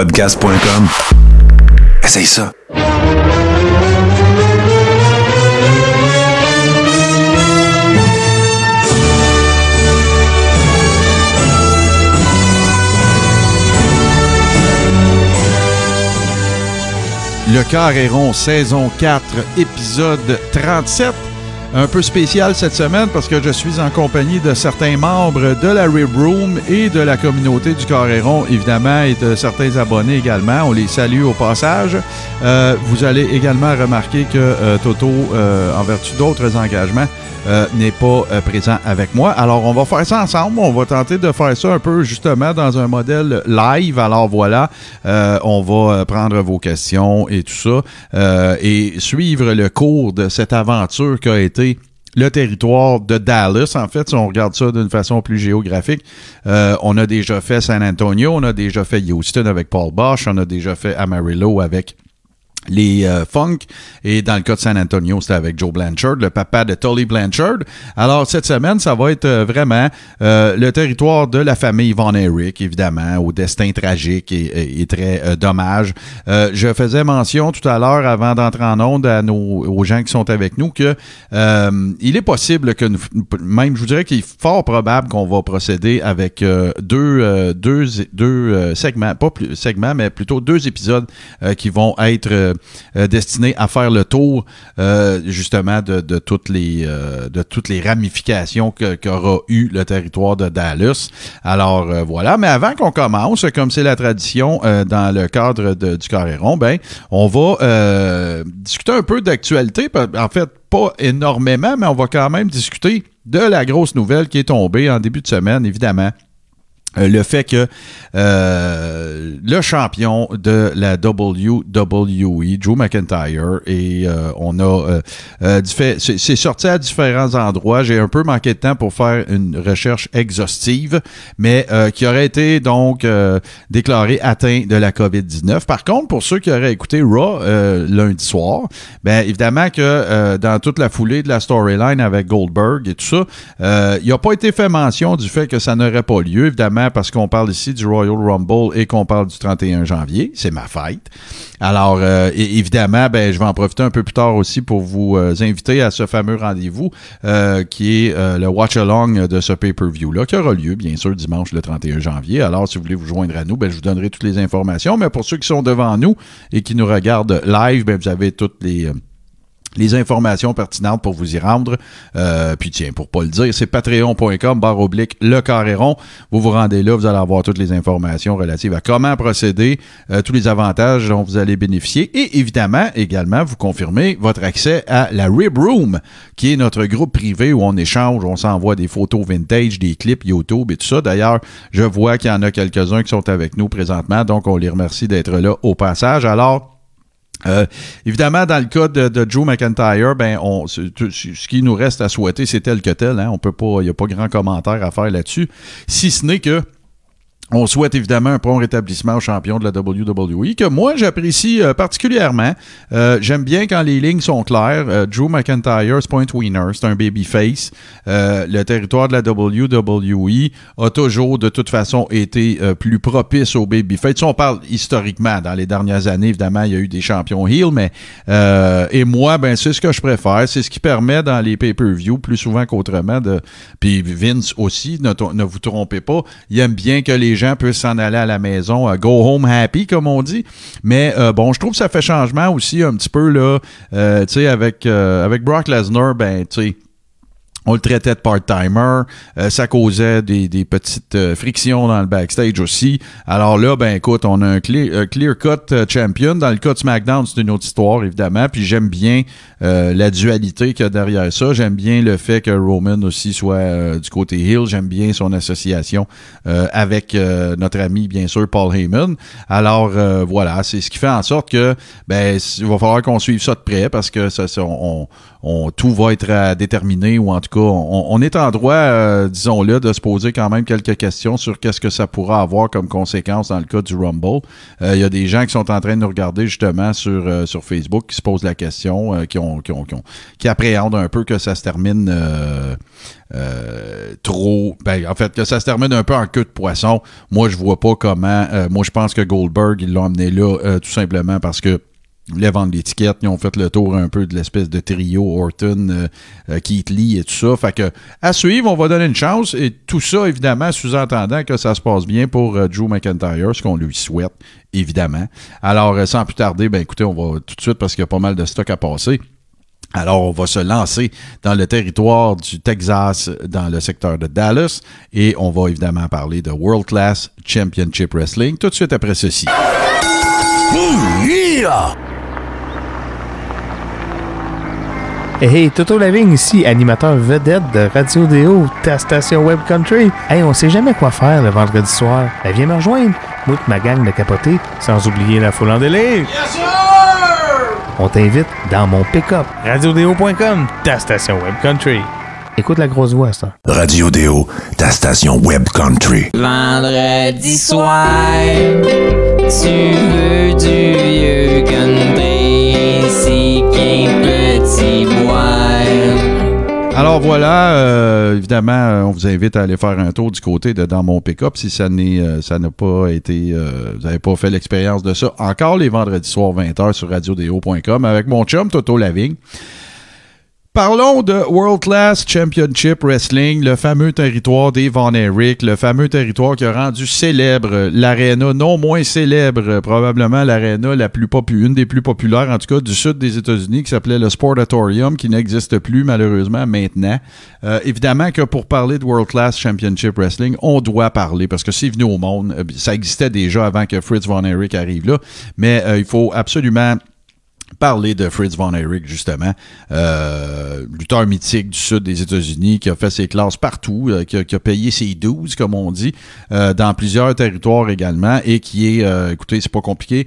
podcast.com. Essaye ça. Le Carré rond, saison 4, épisode 37. Un peu spécial cette semaine parce que je suis en compagnie de certains membres de la Rib Room et de la communauté du Carré rond, évidemment, et de certains abonnés également. On les salue au passage. Euh, vous allez également remarquer que euh, Toto, euh, en vertu d'autres engagements, euh, n'est pas euh, présent avec moi. Alors, on va faire ça ensemble. On va tenter de faire ça un peu justement dans un modèle live. Alors voilà, euh, on va prendre vos questions et tout ça et suivre le cours de cette aventure qu'a été le territoire de Dallas. En fait, si on regarde ça d'une façon plus géographique, on a déjà fait San Antonio, on a déjà fait Houston avec Paul Bosch, on a déjà fait Amarillo avec les euh, Funk. Et dans le cas de San Antonio c'était avec Joe Blanchard le papa de Tully Blanchard. Alors cette semaine ça va être euh, vraiment euh, le territoire de la famille Von Erich évidemment au destin tragique et, très dommage. Je faisais mention tout à l'heure avant d'entrer en onde à nos aux gens qui sont avec nous que il est possible que nous, même je vous dirais qu'il est fort probable qu'on va procéder avec deux deux deux segments pas plus segments mais plutôt deux épisodes qui vont être euh, euh, destinés à faire le tour euh, justement de, toutes les ramifications qu'aura eu le territoire de Dallas. Alors voilà, mais avant qu'on commence, comme c'est la tradition dans le cadre du carré rond, ben on va discuter un peu d'actualité. En fait, pas énormément, mais on va quand même discuter de la grosse nouvelle qui est tombée en début de semaine, évidemment. Euh, le fait que euh, le champion de la WWE, Drew McIntyre, et euh, on a euh, c'est sorti à différents endroits. J'ai un peu manqué de temps pour faire une recherche exhaustive, mais qui aurait été donc déclaré atteint de la COVID-19. Par contre, pour ceux qui auraient écouté Raw lundi soir, ben évidemment que dans toute la foulée de la storyline avec Goldberg et tout ça, il n'a pas été fait mention du fait que ça n'aurait pas lieu, évidemment, parce qu'on parle ici du Royal Rumble et qu'on parle du 31 janvier. C'est ma fête. Alors, euh, évidemment, ben, je vais en profiter un peu plus tard aussi pour vous euh, inviter à ce fameux rendez-vous euh, qui est le watch-along de ce pay-per-view-là, qui aura lieu, bien sûr, dimanche le 31 janvier. Alors, si vous voulez vous joindre à nous, ben, je vous donnerai toutes les informations. Mais pour ceux qui sont devant nous et qui nous regardent live, ben, vous avez toutes les... les informations pertinentes pour vous y rendre. Euh, puis tiens, pour pas le dire, c'est patreon.com, barre oblique, le carré rond. Vous vous rendez là, vous allez avoir toutes les informations relatives à comment procéder, euh, tous les avantages dont vous allez bénéficier. Et évidemment, également, vous confirmez votre accès à la Rib Room, qui est notre groupe privé où on échange, on s'envoie des photos vintage, des clips YouTube et tout ça. D'ailleurs, je vois qu'il y en a quelques-uns qui sont avec nous présentement, donc on les remercie d'être là au passage. Alors, euh, évidemment, dans le cas de, Joe McIntyre, ben, on, ce qui nous reste à souhaiter, c'est tel que tel. Hein, on peut pas, il n'y a pas grand commentaire à faire là-dessus, si ce n'est que on souhaite évidemment un prompt rétablissement au champion de la WWE, que moi j'apprécie euh, particulièrement. Euh, J'aime bien quand les lignes sont claires. Euh, Drew McIntyre, c'est pas un tweener, c'est un babyface. Le territoire de la WWE a toujours de toute façon été plus propice au babyface. Si on parle historiquement, dans les dernières années, évidemment, il y a eu des champions heel, mais et moi, ben c'est ce que je préfère. C'est ce qui permet dans les pay-per-view, plus souvent qu'autrement, de. Puis Vince aussi, ne, ne vous trompez pas, il aime bien que les gens puissent s'en aller à la maison, euh, go home happy, comme on dit. Mais euh, bon, je trouve que ça fait changement aussi un petit peu là, euh, tu sais, avec avec Brock Lesnar, ben tu sais. On le traitait de part-timer. Euh, ça causait des, des petites euh, frictions dans le backstage aussi. Alors là, ben écoute, on a un clear, un clear-cut euh, champion. Dans le cas de SmackDown, c'est une autre histoire, évidemment. Puis j'aime bien euh, la dualité qu'il y a derrière ça. J'aime bien le fait que Roman aussi soit du côté heel. J'aime bien son association avec notre ami, bien sûr, Paul Heyman. Alors voilà, c'est ce qui fait en sorte que ben il va falloir qu'on suive ça de près parce que ça, ça, on, on- tout va être à déterminer ou en tout cas, on, est en droit, euh, disons-le, de se poser quand même quelques questions sur qu'est-ce que ça pourra avoir comme conséquence dans le cas du Rumble. Il y a des gens qui sont en train de nous regarder justement sur, sur Facebook qui se posent la question, qui, ont, qui, ont, qui, appréhendent un peu que ça se termine trop. Ben, en fait, que ça se termine un peu en queue de poisson. Moi, je vois pas comment. moi, je pense que Goldberg, ils l'ont amené là tout simplement parce que les vendre l'étiquette, ils ont fait le tour un peu de l'espèce de trio Orton, euh, euh, Keith Lee et tout ça. Fait que à suivre, on va donner une chance et tout ça évidemment sous-entendant que ça se passe bien pour euh, Drew McIntyre, ce qu'on lui souhaite évidemment. Alors sans plus tarder, ben écoutez, on va tout de suite parce qu'il y a pas mal de stock à passer. Alors, on va se lancer dans le territoire du Texas, dans le secteur de Dallas, et on va évidemment parler de World Class Championship Wrestling tout de suite après ceci. Hey, Toto Lavigne ici, animateur vedette de Radio Déo, ta station Web Country. Hey, on sait jamais quoi faire le vendredi soir. Ben, viens me rejoindre. Moi ma gang de capoter, sans oublier la foule en délire. Yes, sir! On t'invite dans mon pick-up. RadioDéo.com, ta station Web Country. Écoute la grosse voix, ça. Radio Déo, ta station Web Country. Vendredi soir, tu veux du vieux country, si alors voilà, euh, évidemment, euh, on vous invite à aller faire un tour du côté de Dans mon pick-up si ça n'est euh, ça n'a pas été vous n'avez pas fait l'expérience de ça. Encore les vendredis soirs 20h sur radiodéo.com avec mon chum Toto Lavigne. Parlons de World Class Championship Wrestling, le fameux territoire des Von Erich, le fameux territoire qui a rendu célèbre l'aréna, non moins célèbre, probablement l'aréna la plus populaire, une des plus populaires en tout cas du sud des États-Unis, qui s'appelait le Sportatorium, qui n'existe plus malheureusement maintenant. Euh, évidemment que pour parler de World Class Championship Wrestling, on doit parler parce que c'est venu au monde. Euh, ça existait déjà avant que Fritz Von Erich arrive là, mais euh, il faut absolument parler de Fritz von Erich, justement, euh, lutteur mythique du sud des États-Unis, qui a fait ses classes partout, euh, qui, a, payé ses 12, comme on dit, euh, dans plusieurs territoires également, et qui est, euh, écoutez, c'est pas compliqué,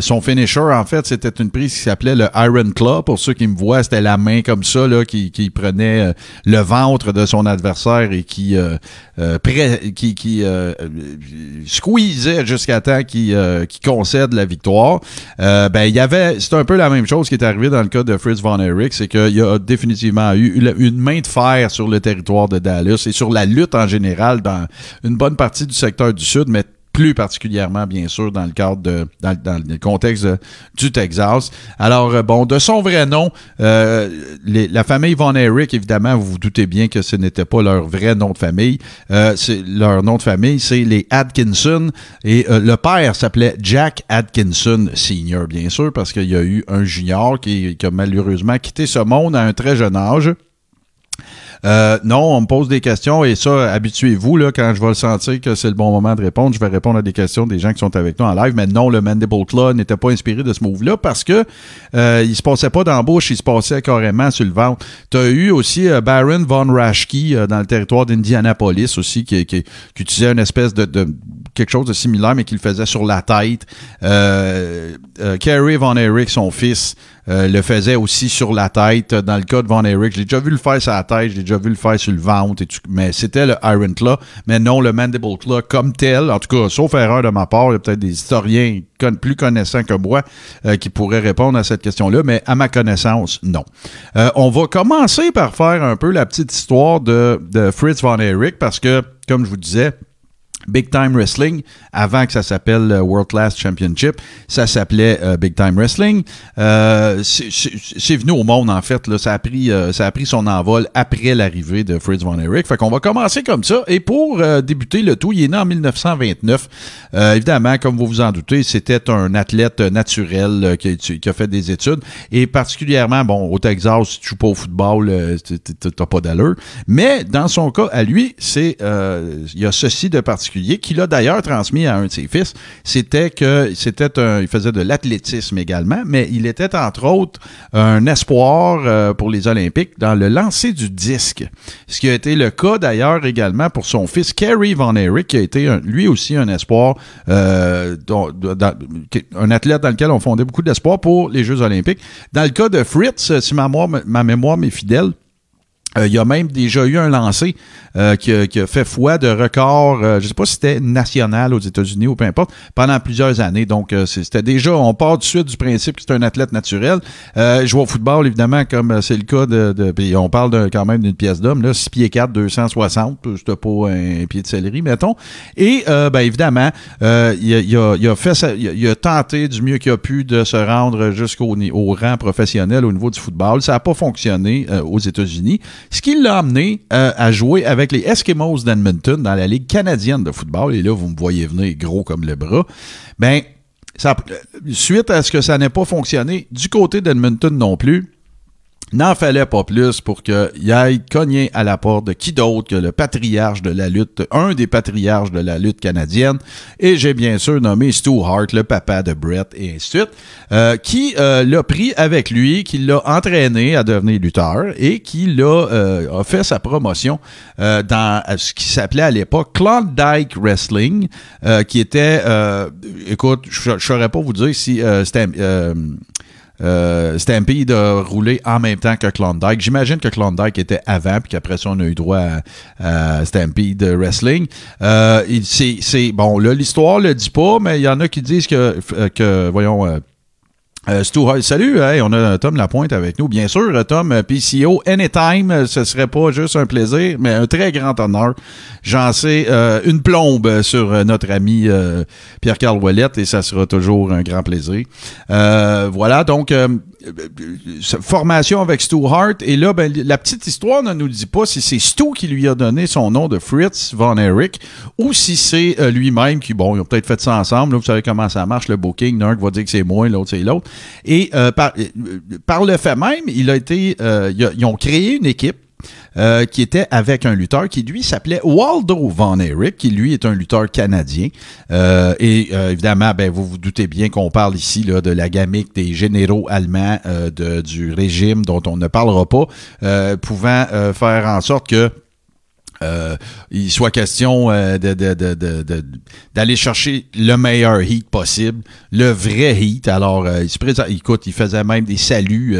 son finisher, en fait, c'était une prise qui s'appelait le Iron Claw. Pour ceux qui me voient, c'était la main comme ça, là, qui, qui prenait le ventre de son adversaire et qui, qui, qui squeezait jusqu'à temps qu'il concède la victoire. ben, il y avait c'est un peu la même chose qui est arrivé dans le cas de Fritz von Erich, c'est qu'il y a définitivement eu une main de fer sur le territoire de Dallas et sur la lutte en général dans une bonne partie du secteur du Sud, mais plus particulièrement, bien sûr, dans le cadre de, dans, le contexte du Texas. Alors, euh, bon, de son vrai nom, euh, la famille Von Erich, évidemment, vous vous doutez bien que ce n'était pas leur vrai nom de famille. Euh, leur nom de famille, c'est les Atkinson. Et le père s'appelait Jack Atkinson Senior, bien sûr, parce qu'il y a eu un junior qui, qui a malheureusement quitté ce monde à un très jeune âge. Euh, non, on me pose des questions et ça, habituez-vous, là, quand je vais le sentir que c'est le bon moment de répondre, je vais répondre à des questions des gens qui sont avec nous en live. Mais non, le Mandible Claw n'était pas inspiré de ce move-là parce que euh, il se passait pas bouche, il se passait carrément sur le ventre. Tu eu aussi euh, Baron Von Raschke euh, dans le territoire d'Indianapolis aussi, qui, qui, utilisait une espèce de, quelque chose de similaire, mais qui le faisait sur la tête. Euh, Kerry Von Erich, son fils, euh, le faisait aussi sur la tête. Dans le cas de Von Erich, j'ai déjà vu le faire sur la tête, vu le faire sur le ventre, et mais c'était le Iron Claw, mais non le Mandible Claw comme tel. En tout cas, sauf erreur de ma part, il y a peut-être des historiens plus connaissants que moi euh, qui pourraient répondre à cette question-là, mais à ma connaissance, non. Euh, on va commencer par faire un peu la petite histoire de, de Fritz Von Erich parce que, comme je vous disais, Big Time Wrestling, avant que ça s'appelle euh, World Class Championship, ça s'appelait euh, Big Time Wrestling. Euh, c'est venu au monde, en fait. Ça, a pris, son envol après l'arrivée de Fritz Von Erich. Fait qu'on va commencer comme ça. Et pour débuter le tout, il est né en 1929. évidemment, comme vous vous en doutez, c'était un athlète naturel qui, qui, a fait des études. Et particulièrement, bon, au Texas, si tu joues pas au football, t'as pas d'allure. Mais dans son cas, à lui, c'est il y a ceci de particulier qu'il a d'ailleurs transmis à un de ses fils, c'était que c'était un, il faisait de l'athlétisme également, mais il était entre autres un espoir euh, pour les Olympiques dans le lancer du disque. Ce qui a été le cas d'ailleurs également pour son fils Kerry Von Erich, qui a été lui aussi un espoir, euh, un athlète dans lequel on fondait beaucoup d'espoir pour les Jeux Olympiques. Dans le cas de Fritz, si ma, ma mémoire m'est fidèle, Euh, il y a même déjà eu un lancé euh, qui, a, qui, a, fait foi de record, euh, je ne sais pas si c'était national aux États-Unis ou peu importe, pendant plusieurs années. Donc, c'était déjà, on part du suite du principe que c'est un athlète naturel. je vois au football, évidemment, comme c'est le cas de, de on parle de, quand même d'une pièce d'homme, là, 6 pieds 4, 260, c'était pas un pied de céleri, mettons. Et, ben, évidemment, il a, il, a, il, a, fait ça, il a, tenté du mieux qu'il a pu de se rendre jusqu'au au rang professionnel au niveau du football. Ça n'a pas fonctionné aux États-Unis. Ce qui l'a amené euh, à jouer avec les Eskimos d'Edmonton dans la Ligue canadienne de football. Et là, vous me voyez venir gros comme le bras. Ben, ça, suite à ce que ça n'ait pas fonctionné du côté d'Edmonton non plus, N'en fallait pas plus pour qu'il aille cogner à la porte de qui d'autre que le patriarche de la lutte, un des patriarches de la lutte canadienne, et j'ai bien sûr nommé Stu Hart, le papa de Brett, et ainsi de suite, euh, qui euh, l'a pris avec lui, qui l'a entraîné à devenir lutteur, et qui l'a euh, a fait sa promotion dans ce qui s'appelait à l'époque Klondike Wrestling, qui était, écoute, je saurais pas vous dire si c'était euh, Stampede a roulé en même temps que Klondike. J'imagine que Klondike était avant, puis qu'après ça, on a eu droit à, Stampede Wrestling. Euh, c'est, bon, là, l'histoire le dit pas, mais il y en a qui disent que, que voyons, euh, euh, salut, on a Tom Lapointe avec nous. Bien sûr, Tom, PCO, anytime, ce serait pas juste un plaisir, mais un très grand honneur. J'en sais euh, une plombe sur euh, notre ami Pierre-Carl Ouellette et ça sera toujours un grand plaisir. voilà, donc formation avec Stu Hart. Et là, ben, la petite histoire ne nous dit pas si c'est Stu qui lui a donné son nom de Fritz Von Erich ou si c'est euh, lui-même qui, bon, ils ont peut-être fait ça ensemble. Là, vous savez comment ça marche, le booking. L'un va dire que c'est moi, l'autre c'est l'autre. Et euh, par, euh, par, le fait même, il a été, ils ont créé une équipe euh, qui était avec un lutteur qui, lui, s'appelait Waldo Von Erich, qui, lui, est un lutteur canadien. Euh, et euh, évidemment, ben, vous vous doutez bien qu'on parle ici là, de la gamique des généraux allemands de, du régime dont on ne parlera pas, pouvant faire en sorte que euh, il soit question euh, d'aller chercher le meilleur heat possible, le vrai heat. Alors, euh, il se présente, écoute, il faisait même des saluts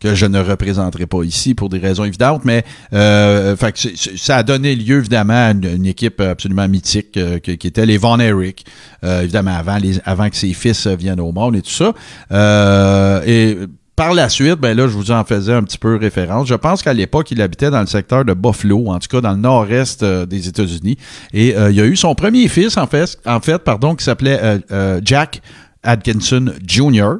que je ne représenterai pas ici pour des raisons évidentes, mais fait ça a donné lieu évidemment à une, équipe absolument mythique qui, était les Von Erich, évidemment avant, avant que ses fils viennent au monde et tout ça. et par la suite, ben là, je vous en faisais un petit peu référence. Je pense qu'à l'époque, il habitait dans le secteur de Buffalo, en tout cas dans le nord-est euh, des États-Unis. Et euh, il y a eu son premier fils, en fait, pardon, qui s'appelait euh, Jack Atkinson Jr.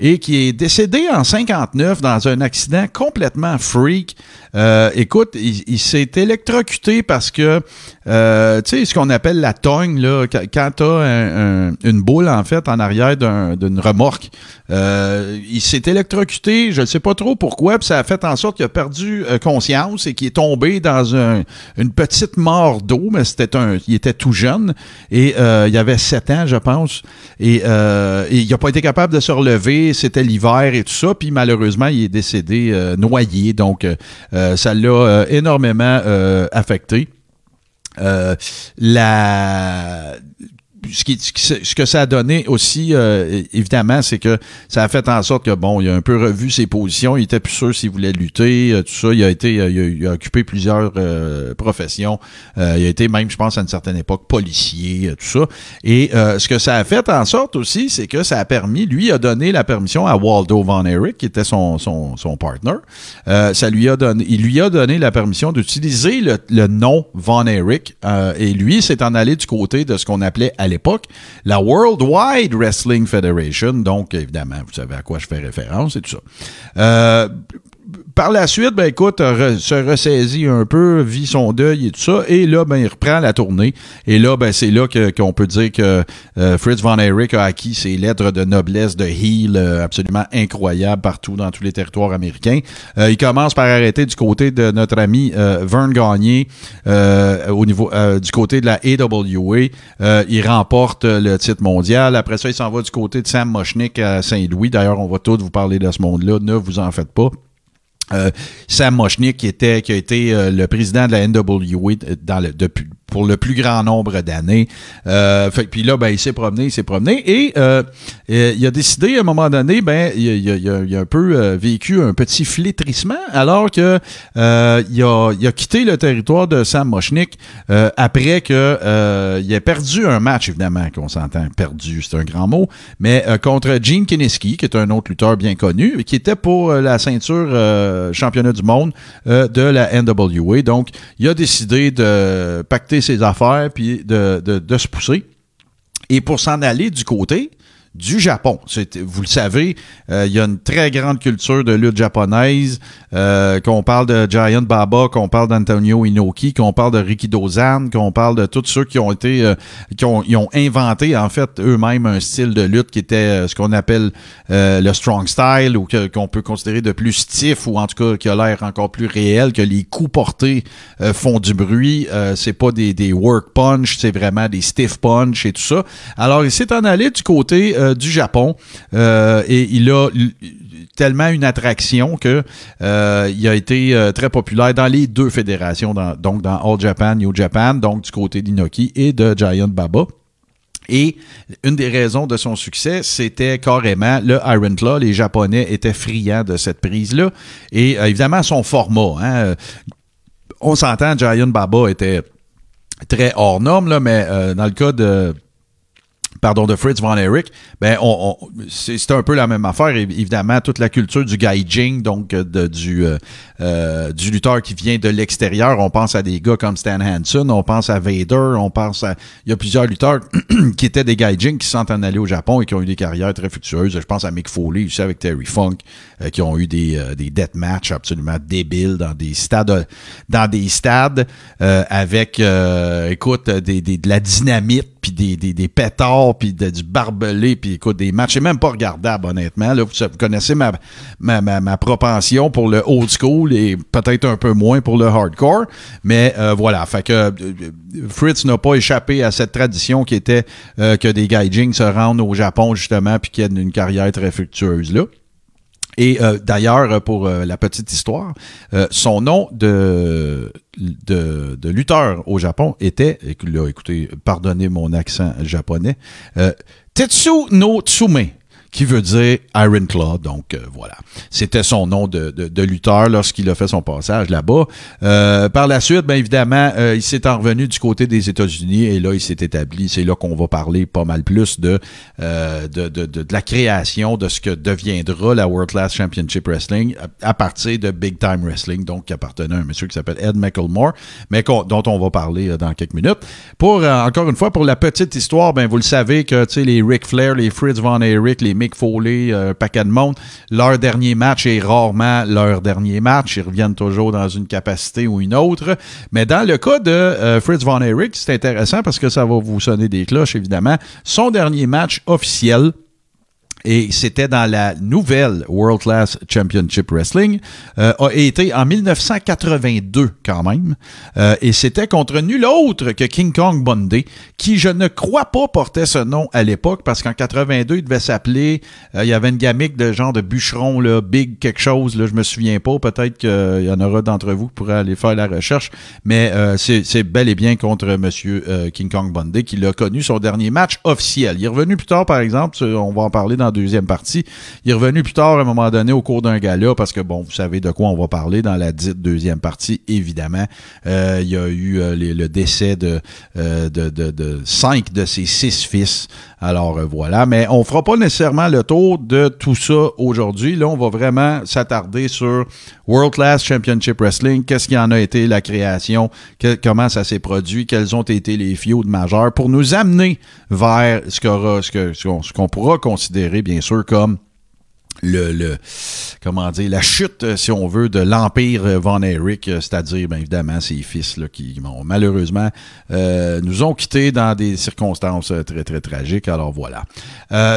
et qui est décédé en 59 dans un accident complètement freak. Euh, écoute, il, s'est électrocuté parce que, euh, tu sais, ce qu'on appelle la togne, là, quand tu as une boule, en fait, en arrière d'une remorque, euh, il s'est électrocuté, je ne sais pas trop pourquoi, puis ça a fait en sorte qu'il a perdu conscience et qu'il est tombé dans une petite mort d'eau, mais c'était un, il était tout jeune et il y avait 7 ans, je pense, et euh, il n'a pas été capable de se relever, c'était l'hiver et tout ça, puis malheureusement, il est décédé euh, noyé, donc euh, ça l'a énormément affecté. la ce, que ça a donné aussi, euh, évidemment, c'est que ça a fait en sorte que, bon, il a un peu revu ses positions. Il était plus sûr s'il voulait lutter, euh, tout ça. Il a été, il a, occupé plusieurs euh, professions. il a été même, je pense, à une certaine époque, policier, tout ça. Et ce que ça a fait en sorte aussi, c'est que ça a permis, lui a donné la permission à Waldo Von Erich, qui était son, son, son partner. ça lui a donné, il lui a donné la permission d'utiliser le, le, nom Von Erich. et lui, s'est en allé du côté de ce qu'on appelait l'époque, la World Wide Wrestling Federation. Donc, évidemment, vous savez à quoi je fais référence et tout ça. Euh, par la suite, ben écoute, se ressaisit un peu, vit son deuil et tout ça, et là, ben il reprend la tournée. Et là, ben c'est là qu'on peut dire que euh, Fritz von Erich a acquis ses lettres de noblesse de heel euh, absolument incroyables partout dans tous les territoires américains. Euh, il commence par arrêter du côté de notre ami Vern Gagné au niveau du côté de la AWA. il remporte le titre mondial. Après ça, il s'en va du côté de Sam Moschnick à Saint-Louis. D'ailleurs, on va tous vous parler de ce monde-là. Ne vous en faites pas. Euh, Sam Moschnick, qui, était, qui a été euh, le président de la NWA dans le, depuis pour le plus grand nombre d'années. Euh, puis là, ben, il s'est promené, il s'est promené. Et euh, euh, il a décidé à un moment donné, ben, il, il a- il a, un peu euh, vécu un petit flétrissement alors que euh, a, il a quitté le territoire de Sam Moshnick euh, après que il a perdu un match, évidemment, qu'on s'entend perdu, c'est un grand mot, mais contre Gene Kineski, qui est un autre lutteur bien connu, qui était pour la ceinture championnat du monde de la NWA. Donc, il a décidé de pacter ses affaires puis de, de, se pousser. Et pour s'en aller du côté du Japon. Vous le savez, euh, il y a une très grande culture de lutte japonaise, euh, qu'on parle de Giant Baba, qu'on parle d'Antonio Inoki, qu'on parle de Riki Dozan, qu'on parle de tous ceux qui ont été, euh, qui ont, inventé en fait eux-mêmes un style de lutte qui était euh, ce qu'on appelle le strong style ou qu'on peut considérer de plus stiff ou en tout cas qui a l'air encore plus réel, que les coups portés font du bruit. C'est pas des, des work punch, c'est vraiment des stiff punch et tout ça. Alors il s'est en allé du côté euh, du Japon euh, et il a tellement une attraction que euh, il a été très populaire dans les deux fédérations, donc dans All Japan, New Japan, donc du côté d'Inoki et de Giant Baba. Et une des raisons de son succès, c'était carrément le Iron Claw. Les Japonais étaient friands de cette prise-là. Et évidemment, son format. hein, on s'entend, Giant Baba était très hors norme, là, mais dans le cas de pardon, de Fritz von Erich, ben on, c'est un peu la même affaire. Évi- Évidemment, toute la culture du gaijin, donc euh, du euh, euh, du lutteur qui vient de l'extérieur. On pense à des gars comme Stan Hansen, on pense à Vader, on pense à il y a plusieurs lutteurs qui étaient des gaijin qui sont en allés au Japon et qui ont eu des carrières très fructueuses. Je pense à Mick Foley, aussi avec Terry Funk, euh, qui ont eu des euh, des death matchs absolument débiles dans des stades dans des stades avec écoute des, des- de la dynamite puis des, des, des pétards, puis de- du barbelé, puis écoute, des matchs. C'est même pas regardable, honnêtement. Là, vous, connaissez ma, ma, ma, ma propension pour le old school et peut-être un peu moins pour le hardcore. Mais euh, voilà, fait que euh, Fritz n'a pas échappé à cette tradition qui était euh, que des gaijins se rendent au Japon, justement, puis qu'il y ait une carrière très fructueuse là. Et euh, d'ailleurs, pour euh, la petite histoire, euh, son nom de, de, de lutteur au Japon était, écoutez, pardonnez mon accent japonais, Tetsu no Tsume qui veut dire Iron Claw. Donc euh, voilà, c'était son nom de, de, de lutteur lorsqu'il a fait son passage là-bas. Euh, par la suite, bien évidemment, euh, il s'est en revenu du côté des États-Unis et là, il s'est établi. C'est là qu'on va parler pas mal plus de, euh, de, de, de, la création de ce que deviendra la World Class Championship Wrestling à, partir de Big Time Wrestling, donc qui appartenait à un monsieur qui s'appelle Ed McElmore, mais dont on va parler euh, dans quelques minutes. Pour euh, encore une fois, pour la petite histoire, ben vous le savez que les Ric Flair, les Fritz Von Erich, les Mick Foley, euh, un paquet de monde, leur dernier match est rarement leur dernier match. Ils reviennent toujours dans une capacité ou une autre. Mais dans le cas de euh, Fritz Von Erich, c'est intéressant parce que ça va vous sonner des cloches, évidemment. Son dernier match officiel, et c'était dans la nouvelle World Class Championship Wrestling, euh, a été en 1982 quand même, Euh, et c'était contre nul autre que King Kong Bundy, qui je ne crois pas portait ce nom à l'époque, parce qu'en 82 il devait s'appeler, euh, il y avait une gamique de genre de bûcheron, là, Big quelque chose, là, je me souviens pas, peut-être qu'il y en aura d'entre vous qui pourraient aller faire la recherche, mais euh, c'est bel et bien contre Monsieur euh, King Kong Bundy qui l'a connu son dernier match officiel. Il est revenu plus tard, par exemple, on va en parler dans deuxième partie. Il est revenu plus tard, à un moment donné, au cours d'un gala, parce que, bon, vous savez de quoi on va parler dans la dite deuxième partie, évidemment. Euh, il y a eu euh, le décès euh, de cinq de ses six fils. Alors, euh, voilà. Mais on fera pas nécessairement le tour de tout ça aujourd'hui. Là, on va vraiment s'attarder sur World Class Championship Wrestling. Qu'est-ce qui en a été la création? Comment ça s'est produit? Quels ont été les feuds majeurs pour nous amener vers ce qu'on pourra considérer, bien sûr, comme le, le comment dire la chute euh, si on veut de l'empire euh, Von Erich euh, c'est-à-dire bien évidemment ses fils là, qui bon, malheureusement nous ont quittés dans des circonstances très très tragiques. Alors voilà.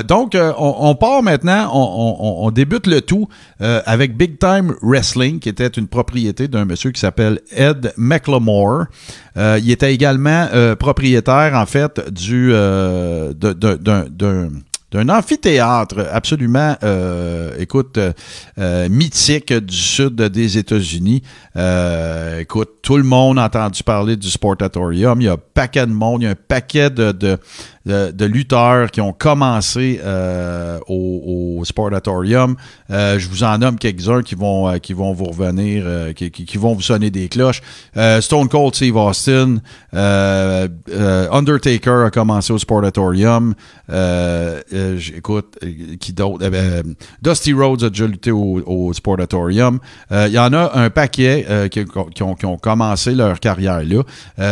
Donc on, on part maintenant on, débute le tout avec Big Time Wrestling qui était une propriété d'un monsieur qui s'appelle Ed McLemore. Il était également propriétaire en fait du d'un d'un amphithéâtre absolument, euh, écoute, euh, euh, mythique du sud des États-Unis. Écoute, tout le monde a entendu parler du Sportatorium. Il y a un paquet de monde, il y a un paquet de, de, de lutteurs qui ont commencé euh, au, au Sportatorium. Euh, je vous en nomme quelques-uns qui vont, euh, qui vont vous revenir, qui, qui, vont vous sonner des cloches. Stone Cold Steve Austin, Undertaker a commencé au Sportatorium. J- écoute, euh, qui d'autre? Euh, Dusty Rhodes a déjà lutté au, au Sportatorium. Il y en a un paquet qui, ont, qui ont commencé leur carrière là.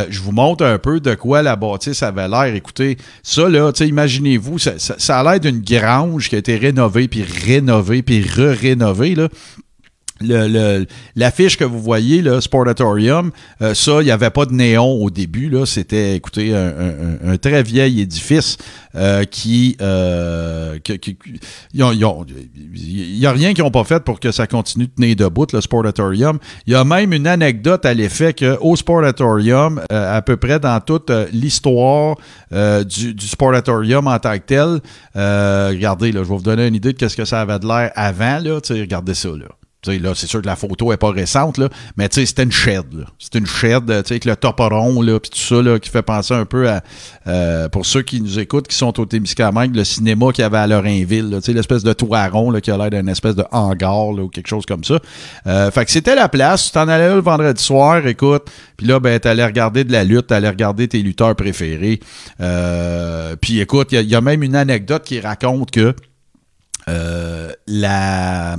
Je vous montre un peu de quoi la bâtisse avait l'air. Écoutez, ça là, imaginez-vous, ça, ça- ça a l'air d'une grange qui a été rénovée, puis rénovée, puis re-rénovée l'affiche que vous voyez, le Sportatorium, euh, ça, il n'y avait pas de néon au début. Là, c'était, écoutez, un, un- un très vieil édifice euh, qui, euh, a rien qu'ils n'ont pas fait pour que ça continue de tenir debout, le Sportatorium. Il y a même une anecdote à l'effet qu'au Sportatorium, euh, à peu près dans toute euh, l'histoire euh, du, du Sportatorium en tant que tel, regardez, là, je vais vous donner une idée de ce que ça avait de l'air avant. Là, regardez ça. Là. Tu sais, là, c'est sûr que la photo est pas récente, là, mais c'était une shed. C'était une shed, euh, avec le toperon, là, puis tout ça, là, qui fait penser un peu à, euh, pour ceux qui nous écoutent, qui sont au Témiscamingue, le cinéma qu'il y avait à sais, l'espèce de toit rond, là, qui a l'air d'une espèce de hangar, là, ou quelque chose comme ça. Euh, fait que c'était la place. Tu t'en allais là le vendredi soir, écoute, puis là, ben, t'allais regarder de la lutte, t'allais regarder tes lutteurs préférés. Euh, puis écoute, il y y, a même une anecdote qui raconte que euh, la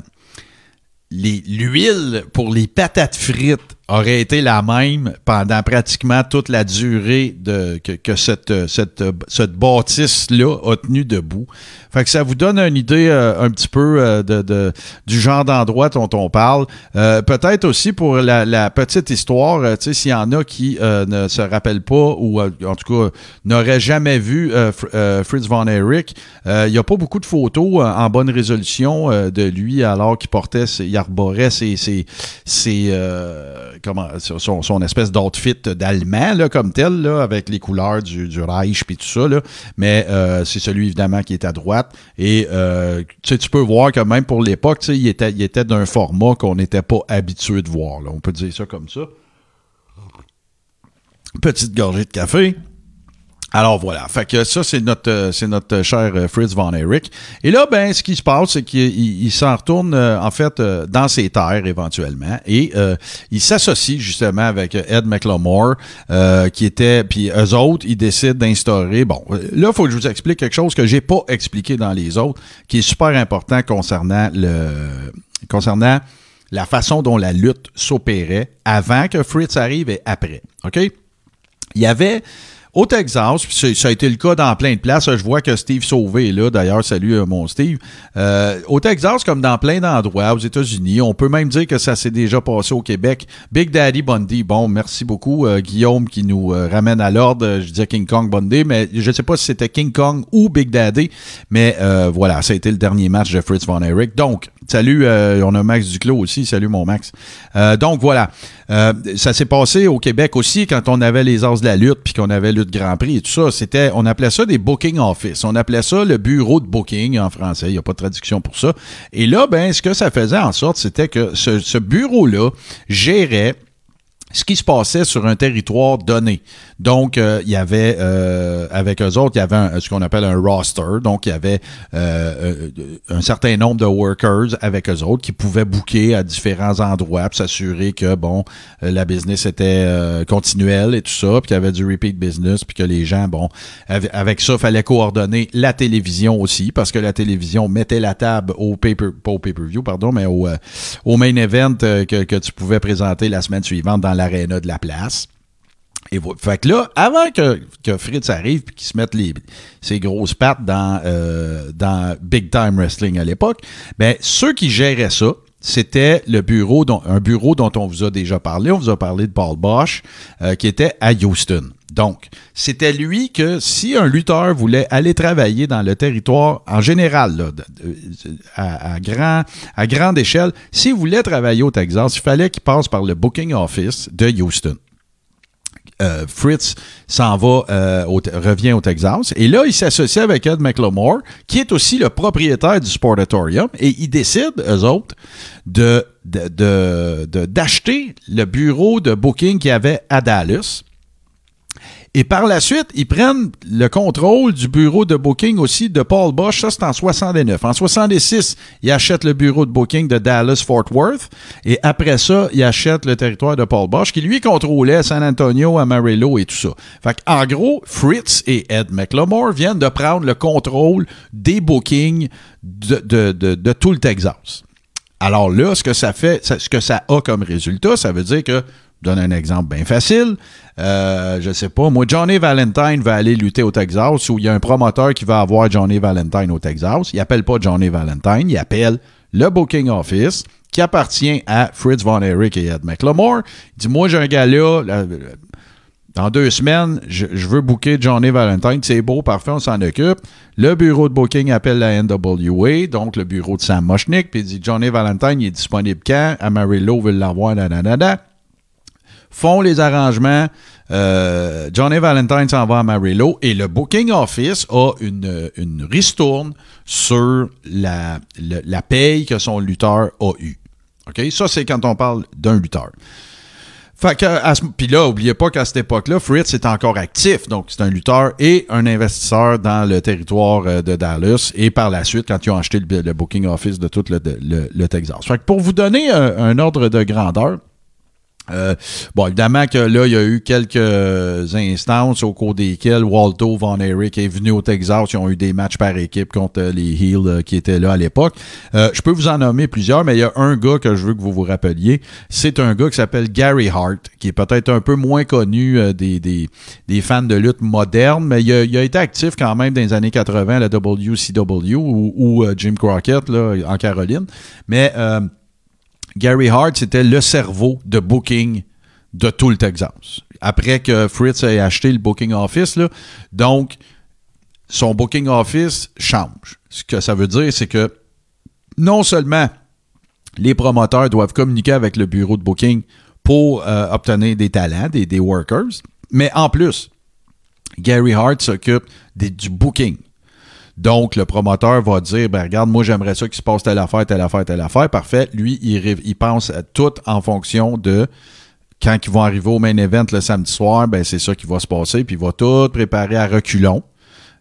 l'huile pour les patates frites aurait été la même pendant pratiquement toute la durée de, que, que cette, cette, cette bâtisse-là a tenu debout. Fait que ça vous donne une idée euh, un petit peu euh, de, de- du genre d'endroit dont on parle. Euh, Peut-être aussi pour la, la petite histoire, euh, tu sais, s'il y en a qui euh, ne se rappellent pas ou euh, en tout cas n'auraient jamais vu Fr- Fritz von Erich, il n'y a pas beaucoup de photos en bonne résolution de lui alors qu'il portait, ses, il arborait ses, ses, ses, comment, son, espèce d'outfit d'allemand là, comme tel, là, avec les couleurs du, du Reich puis tout ça. Là. Mais euh, c'est celui évidemment qui est à droite. Et euh, tu peux voir que même pour l'époque, il était, il était d'un format qu'on n'était pas habitué de voir. Là. On peut dire ça comme ça. Petite gorgée de café. Alors voilà, fait que ça c'est notre euh, c'est notre cher euh, Fritz von Erich. Et là ben ce qui se passe c'est qu'il il- il s'en retourne euh, en fait dans ses terres éventuellement et il s'associe justement avec Ed McLemore qui était puis eux autres ils décident d'instaurer bon là faut que je vous explique quelque chose que j'ai pas expliqué dans les autres qui est super important concernant le concernant la façon dont la lutte s'opérait avant que Fritz arrive et après. OK? Il y avait au Texas, puis ça a été le cas dans plein de places. Je vois que Steve Sauvé est là. D'ailleurs, salut euh, mon Steve. Euh, au Texas, comme dans plein d'endroits aux États-Unis, on peut même dire que ça s'est déjà passé au Québec. Big Daddy Bundy. Bon, merci beaucoup euh, Guillaume qui nous euh, ramène à l'ordre. Je disais King Kong Bundy, mais je ne sais pas si c'était King Kong ou Big Daddy. Mais euh, voilà, ça a été le dernier match de Fritz von Erich. Donc, Salut, on a Max Duclos aussi. Salut mon Max. Donc voilà, ça s'est passé au Québec aussi quand on avait les As de la lutte puis qu'on avait Grand Prix tout ça. C'était, on appelait ça des booking office. On appelait ça le bureau de booking en français. Il n'y a pas de traduction pour ça. Et là, ben, ce que ça faisait en sorte, c'était que ce, ce bureau-là gérait ce qui se passait sur un territoire donné. Donc, euh, il y avait, euh, avec eux autres, il y avait un- ce qu'on appelle un roster. Donc, il y avait euh, euh, un certain nombre de workers avec eux autres qui pouvaient booker à différents endroits pour s'assurer que, bon, euh, la business était continuelle et tout ça, puis qu'il y avait du repeat business, puis que les gens, bon, avec, ça, fallait coordonner la télévision aussi, parce que la télévision mettait la table au paper, pas au pay-per-view, pardon, mais au, au main event que, que tu pouvais présenter la semaine suivante dans l'aréna de la place. Et voilà. Fait que là, avant que, que Fritz arrive et qu'il se mette les, ses grosses pattes dans, euh, dans Big Time Wrestling à l'époque, ben, ceux qui géraient ça, c'était le bureau, dont, un bureau dont on vous a déjà parlé. On vous a parlé de Paul Bosch, euh, qui était à Houston. Donc, c'était lui que si un lutteur voulait aller travailler dans le territoire en général, à, grand, à grande échelle, s'il voulait travailler au Texas, il fallait qu'il passe par le booking office de Houston. euh, Fritz s'en va, euh, revient au Texas. Et là, il s'associe avec Ed McLemore, qui est aussi le propriétaire du Sportatorium. Et ils décident, eux autres, de- d'acheter le bureau de booking qu'il y avait à Dallas. Et par la suite, ils prennent le contrôle du bureau de booking aussi de Paul Bosch. Ça, c'est en 69. En 66, ils achètent le bureau de booking de Dallas-Fort Worth. Et après ça, ils achètent le territoire de Paul Bosch, qui lui contrôlait San Antonio, Amarillo et tout ça. Fait en gros, Fritz et Ed McLemore viennent de prendre le contrôle des bookings de, tout le Texas. Alors là, ce que ça fait, ce que ça a comme résultat, ça veut dire que, donne un exemple bien facile. Euh, je sais pas, moi, Johnny Valentine va aller lutter au Texas où il y a un promoteur qui va avoir Johnny Valentine au Texas. Il appelle pas Johnny Valentine, il appelle le booking office qui appartient à Fritz Von Erich et Ed McLemore. Il dit, moi, j'ai un gars là, dans deux semaines, je, je veux booker Johnny Valentine. C'est beau, parfait, on s'en occupe. Le bureau de booking appelle la NWA, donc le bureau de Sam Moshnick, puis il dit Johnny Valentine, il est disponible quand? Amarillo veut l'avoir, nanana. Font les arrangements. Euh, Johnny Valentine s'en va à Amarillo et le booking office a une, une ristourne sur la, la paye que son lutteur a eue. Ça, c'est quand on parle d'un lutteur. Puis là, oubliez pas qu'à cette époque-là, Fritz est encore actif. Donc, c'est un lutteur et un investisseur dans le territoire euh, de Dallas. Et par la suite, quand ils ont acheté le, booking office de tout le, le- Texas. Fait que pour vous donner un ordre de grandeur, euh, bon, évidemment que là, il y a eu quelques instances au cours desquelles Waldo Von Erich est venu au Texas. Ils ont eu des matchs par équipe contre euh, les Heels euh, qui étaient là à l'époque. Euh, je peux vous en nommer plusieurs, mais il y a un gars que je veux que vous vous rappeliez. C'est un gars qui s'appelle Gary Hart, qui est peut-être un peu moins connu euh, des, des, des fans de lutte moderne, mais il a, il a été actif quand même dans les années 80 à la WCW ou, ou, Jim Crockett là, en Caroline. Mais... euh, Gary Hart, c'était le cerveau de booking de tout le Texas. Après que Fritz ait acheté le booking office, donc son booking office change. Ce que ça veut dire, c'est que non seulement les promoteurs doivent communiquer avec le bureau de booking pour euh, obtenir des talents, des, workers, mais en plus, Gary Hart s'occupe du booking. Donc, le promoteur va dire, ben regarde, moi j'aimerais ça qu'il se passe telle affaire, telle affaire, telle affaire. Parfait. Lui, il, pense à tout en fonction de quand ils vont arriver au main event le samedi soir, ben c'est ça qui va se passer. Puis il va tout préparer à reculons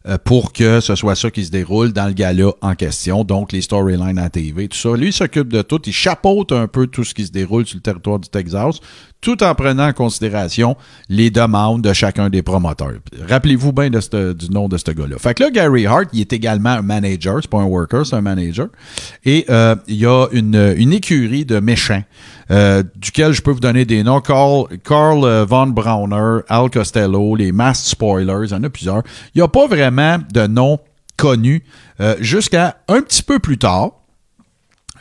euh, pour que ce soit ça qui se déroule dans le gala en question. Donc, les storylines à TV, tout ça. Lui, s'occupe de tout. Il chapeaute un peu tout ce qui se déroule sur le territoire du Texas, tout en prenant en considération les demandes de chacun des promoteurs. Rappelez-vous bien du nom de ce gars-là. Fait que là, Gary Hart, il est également un manager. C'est pas un worker, c'est un manager. Et euh, il y a une, écurie de méchants, euh, duquel je peux vous donner des noms. Carl, euh, Von Brauner, Al Costello, les Masked Spoilers, il y en a plusieurs. Il n'y a pas vraiment de nom connu jusqu'à un petit peu plus tard.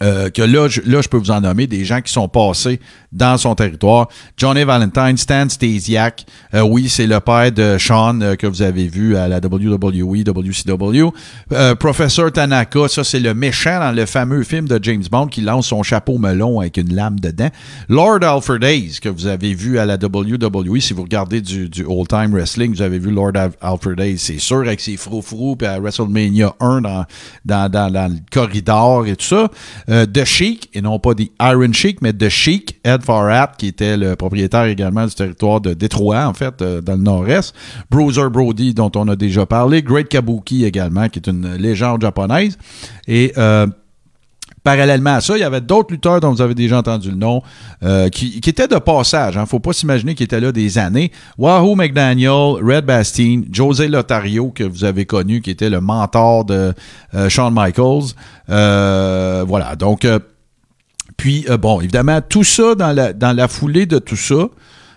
Que là là, je peux vous en nommer des gens qui sont passés dans son territoire. Johnny Valentine, Stan Stasiak, euh, oui, c'est le père de Sean euh, que vous avez vu à la WWE, WCW. Euh, Professor Tanaka, ça c'est le méchant dans le fameux film de James Bond qui lance son chapeau melon avec une lame dedans. Lord Alfred Hayes, que vous avez vu à la WWE, si vous regardez du, du old-time wrestling, vous avez vu Lord Al- Alfred Hayes, c'est sûr, avec ses froufrous, puis à WrestleMania 1 dans, dans, dans, le corridor et tout ça. Euh, The Sheik, et non pas The Iron Sheik, mais The Sheik, Ed Farhat, qui était le propriétaire également du territoire de Détroit, en fait, euh, dans le nord-est. Bruiser Brody, dont on a déjà parlé. Great Kabuki également, qui est une légende japonaise. Et euh, Parallèlement à ça, il y avait d'autres lutteurs dont vous avez déjà entendu le nom, euh, qui, étaient de passage. Il ne faut pas s'imaginer qu'ils étaient là des années. Wahoo McDaniel, Red Bastien, José Lotario, que vous avez connu, qui était le mentor de Shawn Michaels. Voilà, donc... puis, euh, bon, évidemment, tout ça, dans la, dans la foulée de tout ça,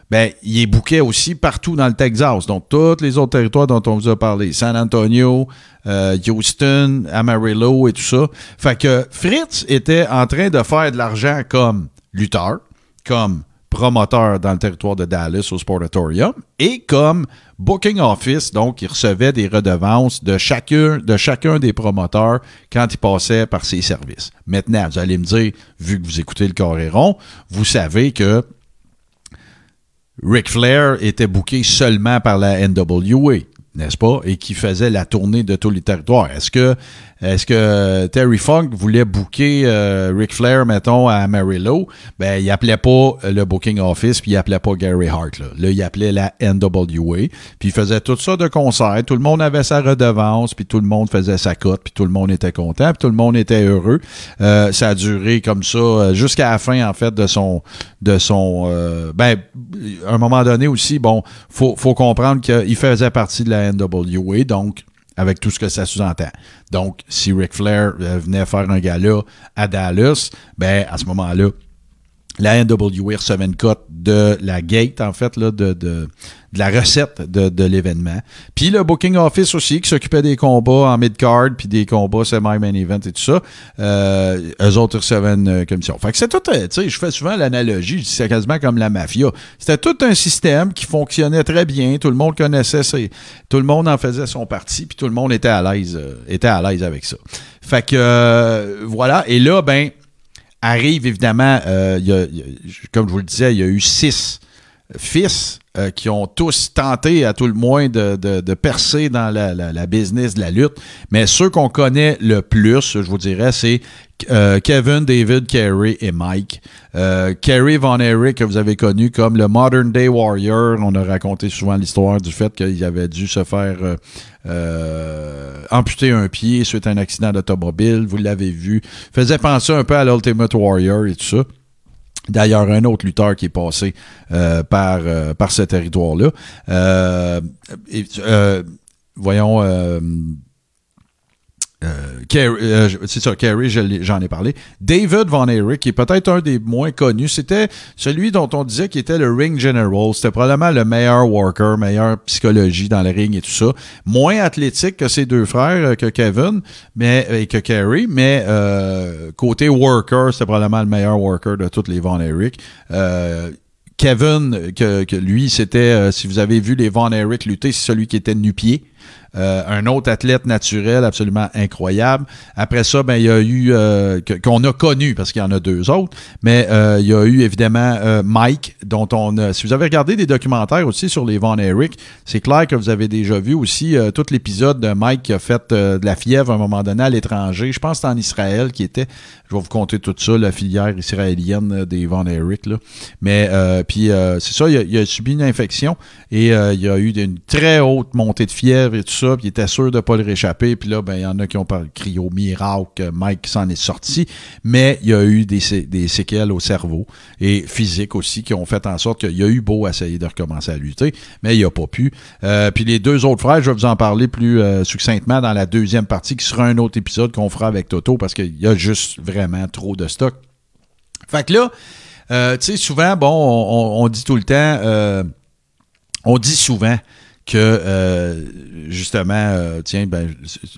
ben, il est bouquet aussi partout dans le Texas. Donc, tous les autres territoires dont on vous a parlé. San Antonio, euh, Houston, Amarillo et tout ça. Fait que Fritz était en train de faire de l'argent comme lutteur, comme promoteur dans le territoire de Dallas au Sportatorium et comme booking office, donc il recevait des redevances de chacun, de chacun des promoteurs quand il passait par ses services. Maintenant, vous allez me dire, vu que vous écoutez le Coréron, vous savez que Ric Flair était booké seulement par la NWA, n'est-ce pas, et qui faisait la tournée de tous les territoires. Est-ce que est-ce que Terry Funk voulait booker euh, Ric Flair, mettons, à Amarillo? Ben, il appelait pas le booking office, puis il appelait pas Gary Hart. Là, là il appelait la NWA, puis il faisait tout ça de concert. Tout le monde avait sa redevance, puis tout le monde faisait sa cote, puis tout le monde était content, puis tout le monde était heureux. Euh, ça a duré comme ça euh, jusqu'à la fin, en fait, de son... De son euh, ben, à un moment donné aussi, bon, faut, faut comprendre qu'il faisait partie de la NWA, donc avec tout ce que ça sous-entend. Donc, si Ric Flair euh, venait faire un gala à Dallas, ben à ce moment-là, la NWA recevait une cote de la gate, en fait, là, de, de, de la recette de, l'événement. Puis le Booking Office aussi, qui s'occupait des combats en mid-card, puis des combats semi-main event et tout ça, euh, eux autres recevaient une euh, commission. Fait que c'est tout, euh, tu sais, je fais souvent l'analogie, c'est quasiment comme la mafia. C'était tout un système qui fonctionnait très bien, tout le monde connaissait ses, tout le monde en faisait son parti, puis tout le monde était à l'aise, était à l'aise avec ça. Fait que, voilà, et là, ben, arrive évidemment, comme je vous le disais, il y a eu six fils euh, qui ont tous tenté, à tout le moins, de, de- percer dans la, la- business de la lutte. Mais ceux qu'on connaît le plus, je vous dirais, c'est euh, Kevin, David, Kerry et Mike. Euh, Kerry Von Erich, que vous avez connu comme le Modern Day Warrior. On a raconté souvent l'histoire du fait qu'il avait dû se faire euh, amputer un pied suite à un accident d'automobile. Vous l'avez vu. Faisait penser un peu à l'Ultimate Warrior et tout ça. D'ailleurs, un autre lutteur qui est passé euh, par, euh, par ce territoire-là. Euh, voyons, euh, euh, c'est ça, Kerry, j'en ai parlé. David Von Erich, qui est peut-être un des moins connus, c'était celui dont on disait qu'il était le ring general. C'était probablement le meilleur worker, meilleure psychologie dans le ring et tout ça. Moins athlétique que ses deux frères, euh, que Kevin mais, et que Kerry, mais euh, côté worker, c'était probablement le meilleur worker de tous les Von Erich. Kevin, que, lui, c'était, si vous avez vu les Von Erich lutter, c'est celui qui était nu-pied. Euh, un autre athlète naturel absolument incroyable. Après ça, ben il y a eu euh, qu'on a connu parce qu'il y en a deux autres, mais euh, il y a eu évidemment euh, Mike, dont on a, si vous avez regardé des documentaires aussi sur les Von Erich, c'est clair que vous avez déjà vu aussi euh, tout l'épisode de Mike qui a fait euh, de la fièvre à un moment donné à l'étranger. Je pense que en Israël qui était, je vais vous compter tout ça, la filière israélienne euh, des Von Erich là. Mais euh, puis euh, c'est ça, il a, il a subi une infection et euh, il y a eu une très haute montée de fièvre et tout ça, puis il était sûr de pas le réchapper. Puis là, ben il y en a qui ont crié au miracle que Mike s'en est sorti, mais il y a eu des, sé- des séquelles au cerveau et physiques aussi qui ont fait en sorte qu'il a eu beau essayer de recommencer à lutter, mais il a pas pu. Euh, puis les deux autres frères, je vais vous en parler plus euh, succinctement dans la deuxième partie, qui sera un autre épisode qu'on fera avec Toto parce qu'il y a juste vraiment trop de stock. Fait que là, euh, tu sais, souvent, bon, on, dit tout le temps, on dit souvent que euh, justement, euh, tiens, ben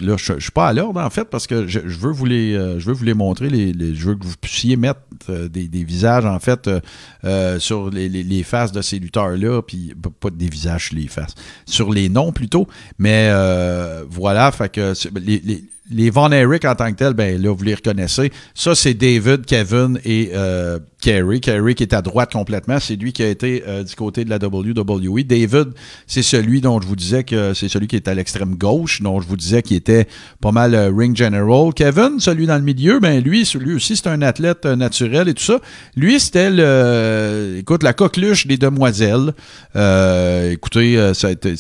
là, je, je suis pas à l'ordre en fait parce que je, je veux vous les, euh, je veux vous les montrer, les, les- je veux que vous puissiez mettre euh, des, des visages en fait euh, euh, sur les, les- faces de ces lutteurs là, puis pas- des visages sur les faces, sur les noms plutôt, mais voilà, fait que c'est- les, les Von Erich en tant que tel, ben là, vous les reconnaissez. Ça, c'est David, Kevin et euh, Kerry. Kerry qui est à droite complètement. C'est lui qui a été euh, du côté de la WWE. David, c'est celui dont je vous disais que c'est celui qui est à l'extrême gauche, dont je vous disais qu'il était pas mal euh, ring general. Kevin, celui dans le milieu, ben lui, lui aussi, c'est un athlète euh, naturel et tout ça. Lui, c'était le, écoute, la coqueluche des demoiselles. Écoutez, ça a été,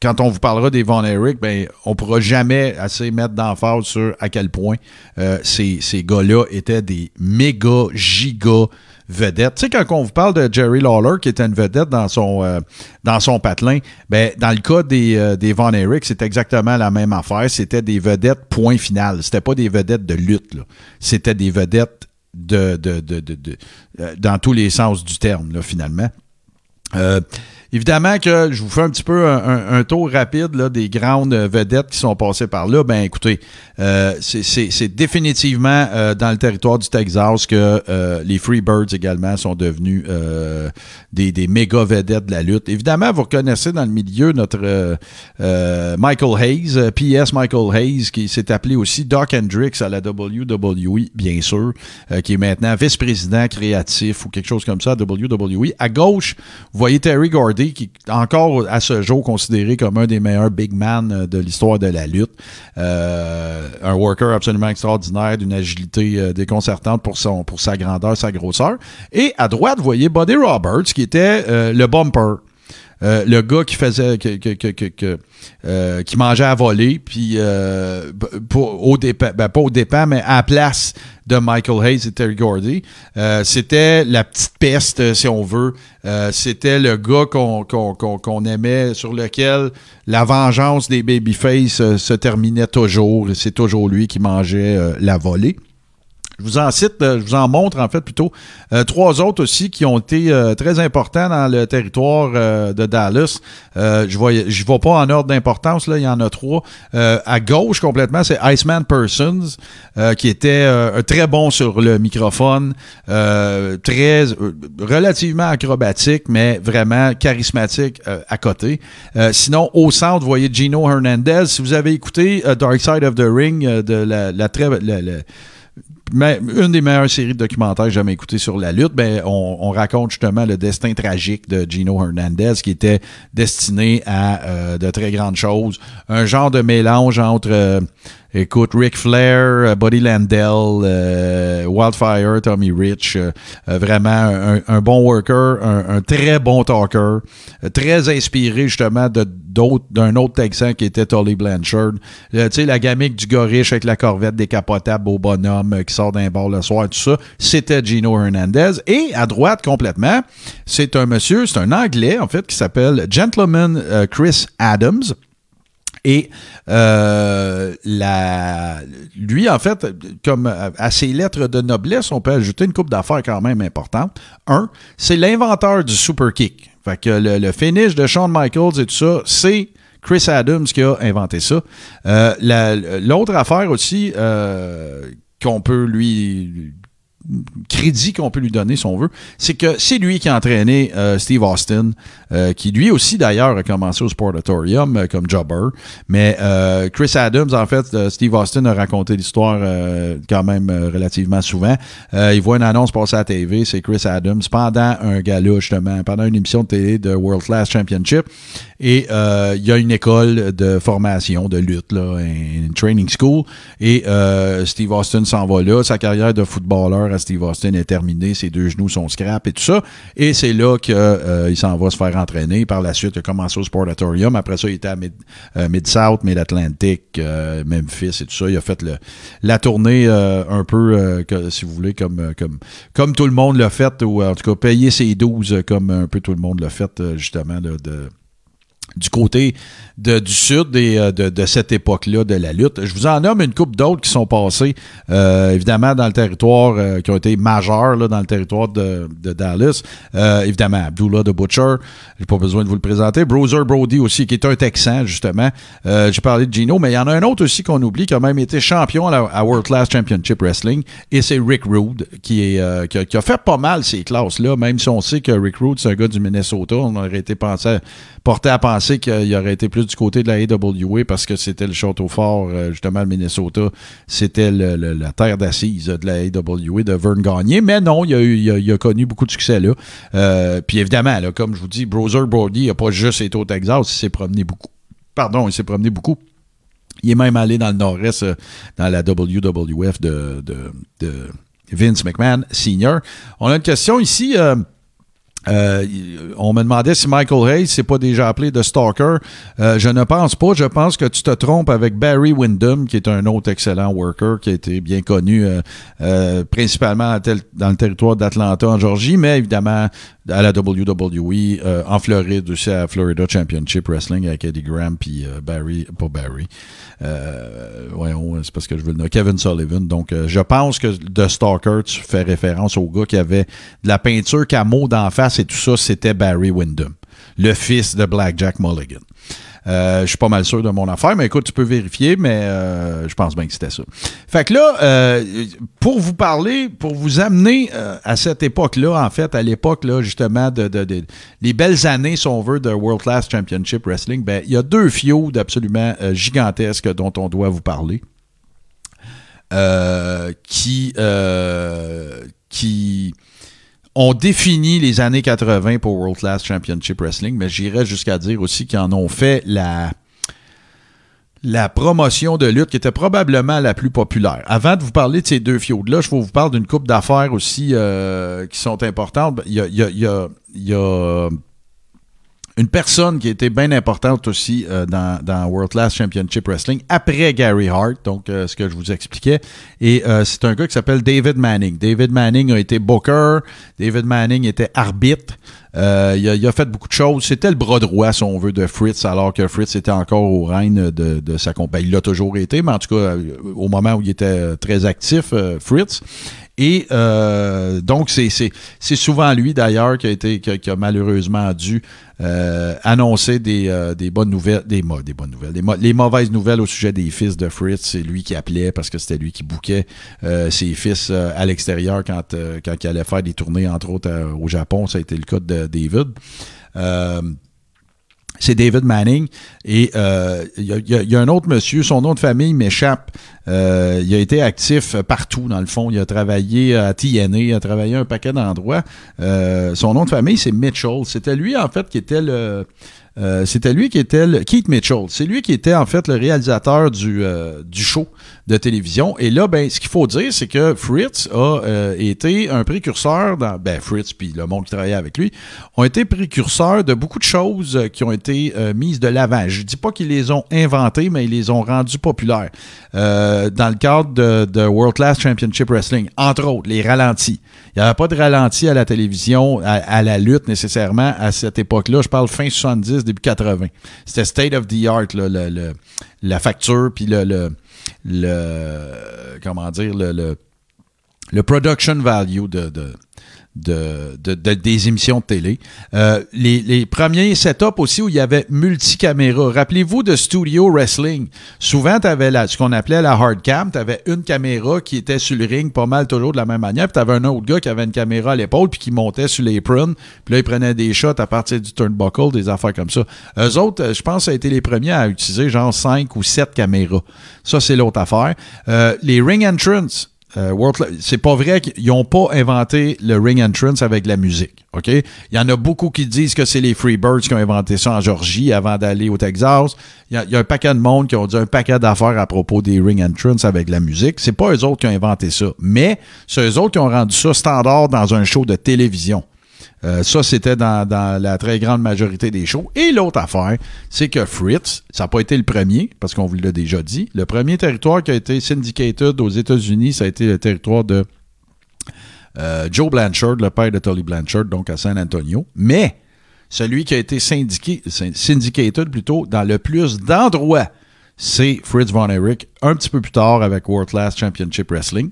quand on vous parlera des Von Erich, ben, on pourra jamais assez mettre d'emphase sur à quel point euh, ces, ces gars-là étaient des méga, giga vedettes. Tu sais, quand on vous parle de Jerry Lawler, qui était une vedette dans son, euh, dans son patelin, ben, dans le cas des, euh, des Von Erich, c'est exactement la même affaire. C'était des vedettes point final. C'était pas des vedettes de lutte. C'était des vedettes de, de, de, de- de- euh, dans tous les sens du terme, là, finalement. Euh, évidemment que je vous fais un petit peu un, tour rapide là, des grandes vedettes qui sont passées par là. Ben écoutez, euh, c'est- définitivement euh, dans le territoire du Texas que euh, les Freebirds également sont devenus euh, des, des méga vedettes de la lutte. Évidemment, vous reconnaissez dans le milieu notre euh, euh, Michael Hayes, euh, PS Michael Hayes, qui s'est appelé aussi Doc Hendricks à la WWE, bien sûr, euh, qui est maintenant vice-président créatif ou quelque chose comme ça à WWE. À gauche, vous voyez Terry Qui est encore à ce jour considéré comme un des meilleurs big man euh, de l'histoire de la lutte. Euh, un worker absolument extraordinaire, d'une agilité euh, déconcertante pour, sa grandeur, sa grosseur. Et à droite, vous voyez Buddy Roberts, qui était le bumper. Euh, le gars qui faisait que, que- que- que- euh, qui mangeait à voler puis euh, au dépens ben, pas au dépens mais à la place de Michael Hayes et Terry Gordy Euh, c'était la petite peste euh, si on veut. Euh, c'était le gars qu'on aimait sur lequel la vengeance des babyface euh, se terminait toujours c'est toujours lui qui mangeait la volée je vous en cite, euh, je vous en montre en fait plutôt euh, trois autres aussi qui ont été euh, très importants dans le territoire euh, de Dallas. Euh, je ne je vais pas en ordre d'importance, là, il y en a trois. Euh, à gauche complètement, c'est Iceman Persons, qui était très bon sur le microphone, très relativement acrobatique, mais vraiment charismatique à côté. Sinon, au centre, vous voyez Gino Hernandez. Si vous avez écouté Dark Side of the Ring de la, la très la- la- une des meilleures séries de documentaires jamais écoutées sur la lutte, ben, on, on raconte justement le destin tragique de Gino Hernandez qui était destiné à euh, de très grandes choses. Un genre de mélange entre, euh, écoute, Ric Flair, euh, Buddy Landell, euh, Wildfire, Tommy Rich. euh, vraiment un, bon worker, un, très bon talker, très inspiré justement de d'autres d'un autre Texan qui était Tully Blanchard. Tu sais, la gamique du gars riche avec la corvette décapotable au bonhomme qui sort d'un bar le soir, tout ça, c'était Gino Hernandez. Et à droite, complètement, c'est un monsieur, c'est un Anglais, en fait, qui s'appelle Gentleman Chris Adams. Et euh, la, lui, en fait, comme à ses lettres de noblesse, on peut ajouter une coupe d'affaires quand même importante. Un, c'est l'inventeur du super kick. Fait que le, finish de Shawn Michaels et tout ça, c'est Chris Adams qui a inventé ça. Euh, la- L'autre affaire aussi euh, qu'on peut lui crédit qu'on peut lui donner, si on veut, c'est que c'est lui qui a entraîné euh, Steve Austin, euh, qui lui aussi d'ailleurs a commencé au Sportatorium euh, comme jobber. Mais Chris Adams, en fait, Steve Austin a raconté l'histoire quand même relativement souvent. Il voit une annonce passer à la TV, c'est Chris Adams, pendant un gala justement, pendant une émission de télé de World Class Championship. Et il y a une école de formation, de lutte, là, une training school. Et Steve Austin s'en va là. Sa carrière de footballeur Steve Austin est terminée. Ses deux genoux sont scrap et tout ça. Et c'est là qu'il euh, s'en va se faire entraîner. Par la suite, il a commencé au Sportatorium. Après ça, il était à euh, Mid-South, Mid-Atlantic, euh, Memphis et tout ça. Il a fait la tournée un peu, si vous voulez, comme, tout le monde l'a fait, ou en tout cas, payer ses 12 euh, comme un peu tout le monde l'a fait, justement, de du côté de- du sud euh, de, de cette époque-là de la lutte. Je vous en nomme une couple d'autres qui sont passés, euh, évidemment, dans le territoire, euh, qui ont été majeurs là, dans le territoire de, de Dallas. Évidemment, Abdullah the Butcher, j'ai pas besoin de vous le présenter. Bruiser Brody aussi, qui est un Texan, justement. J'ai parlé de Gino, mais il y en a un autre aussi qu'on oublie, qui a même été champion à, à World Class Championship Wrestling, et c'est Rick Rude, qui, a, fait pas mal ces classes-là, même si on sait que Rick Rude, c'est un gars du Minnesota, on aurait été pensé, porté à penser qu'il aurait été plus du côté de la AWA parce que c'était le château fort, euh, justement, le Minnesota, c'était la terre d'assises de la AWA de Vern Gagné, mais non, il a, connu beaucoup de succès là. Euh, puis évidemment, comme je vous dis, Browser Brody n'a pas juste été au Texas, il s'est promené beaucoup. Pardon, il s'est promené beaucoup. Il est même allé dans le nord-est, euh, dans la WWF de, Vince McMahon Senior. On a une question ici. Euh, on me demandait si Michael Hayes s'est pas déjà appelé de Stalker. Euh, je ne pense pas. Je pense que tu te trompes avec Barry Windham, qui est un autre excellent worker qui a été bien connu euh, euh, principalement dans le territoire d'Atlanta en Georgie, mais évidemment à la WWE euh, en Floride aussi à Florida Championship Wrestling avec Eddie Graham puis euh, Barry, pas Barry. Voyons, c'est parce que je veux le nommer. Kevin Sullivan. Donc, je pense que de Stalker, tu fais référence au gars qui avait de la peinture camo d'en face et tout ça, c'était Barry Windham. le fils de Blackjack Mulligan. Euh, je suis pas mal sûr de mon affaire, mais écoute, tu peux vérifier, mais euh, je pense bien que c'était ça. Fait que là, euh, pour vous parler, pour vous amener euh, à cette époque-là, en fait, à l'époque, là, justement, de, les belles années, si on veut, de World Class Championship Wrestling, ben, il y a deux fiodes absolument gigantesques dont on doit vous parler. Qui, qui ont défini les années 80 pour World Class Championship Wrestling, mais j'irais jusqu'à dire aussi qu'ils en ont fait la, promotion de lutte qui était probablement la plus populaire. Avant de vous parler de ces deux fiodes-là, je vais vous parler d'une coupe d'affaires aussi euh, qui sont importantes. Il y a une personne qui était bien importante aussi euh, dans, World Class Championship Wrestling après Gary Hart, donc euh, ce que je vous expliquais. Et euh, c'est un gars qui s'appelle David Manning. David Manning a été booker, David Manning était arbitre. Il, a, a fait beaucoup de choses. C'était le bras droit, si on veut, de Fritz, alors que Fritz était encore au règne de, de sa compagnie. Il l'a toujours été, mais en tout cas, au moment où il était très actif, Fritz. Et euh, donc, c'est, souvent lui, d'ailleurs, qui a, été, qui a, qui a malheureusement dû euh, annoncer des, euh, des bonnes nouvelles, des, des bonnes nouvelles, des les mauvaises nouvelles au sujet des fils de Fritz. C'est lui qui appelait parce que c'était lui qui bouquait euh, ses fils euh, à l'extérieur quand, euh, quand il allait faire des tournées, entre autres euh, au Japon. Ça a été le cas de David. Euh, c'est David Manning. Et euh, il y, a- il y a- un autre monsieur, son nom de famille m'échappe. Euh, il a été actif partout, dans le fond. Il a travaillé à TNA, il a travaillé à un paquet d'endroits. Euh, son nom de famille, c'est Mitchell. C'était lui, en fait, qui était le... euh, c'était lui qui était le, Keith Mitchell. C'est lui qui était en fait le réalisateur du, euh, du show de télévision. Et là, ben, ce qu'il faut dire, c'est que Fritz a euh, été un précurseur dans, ben, Fritz puis le monde qui travaillait avec lui ont été précurseurs de beaucoup de choses euh, qui ont été euh, mises de l'avant. Je dis pas qu'ils les ont inventées, mais ils les ont rendues populaires. Euh, dans le cadre de, de World Class Championship Wrestling, entre autres, les ralentis. Il n'y avait pas de ralenti à la télévision, à, la lutte nécessairement à cette époque-là. Je parle fin 70, début 80. C'était state of the art, là, le- le- la facture, puis le, le, le- comment dire, le, le, production value de, de, de- de- des émissions de télé. Euh, les, les premiers setups aussi où il y avait multicaméra. Rappelez-vous de Studio Wrestling. Souvent, tu avais ce qu'on appelait la hard cam. Tu avais une caméra qui était sur le ring pas mal toujours de la même manière. Puis tu avais un autre gars qui avait une caméra à l'épaule puis qui montait sur l'apron. Puis là, il prenait des shots à partir du turnbuckle, des affaires comme ça. Eux autres, euh, je pense, ça a été les premiers à utiliser genre 5 ou 7 caméras. Ça, c'est l'autre affaire. Euh, les ring entrance. Euh, c'est pas vrai qu'ils n'ont pas inventé le ring entrance avec la musique. OK? Il y en a beaucoup qui disent que c'est les Freebirds qui ont inventé ça en Georgie avant d'aller au Texas. Il y, y a un paquet de monde qui ont dit un paquet d'affaires à propos des ring entrance avec la musique. C'est pas eux autres qui ont inventé ça. Mais c'est eux autres qui ont rendu ça standard dans un show de télévision. Euh, ça, c'était dans, la très grande majorité des shows. Et l'autre affaire, c'est que Fritz, ça n'a pas été le premier, parce qu'on vous l'a déjà dit. Le premier territoire qui a été syndicated aux États-Unis, ça a été le territoire de euh, Joe Blanchard, le père de Tully Blanchard, donc à San Antonio. Mais celui qui a été syndiqué, syn- syndicated plutôt dans le plus d'endroits, c'est Fritz Von Erich, un petit peu plus tard avec World Class Championship Wrestling.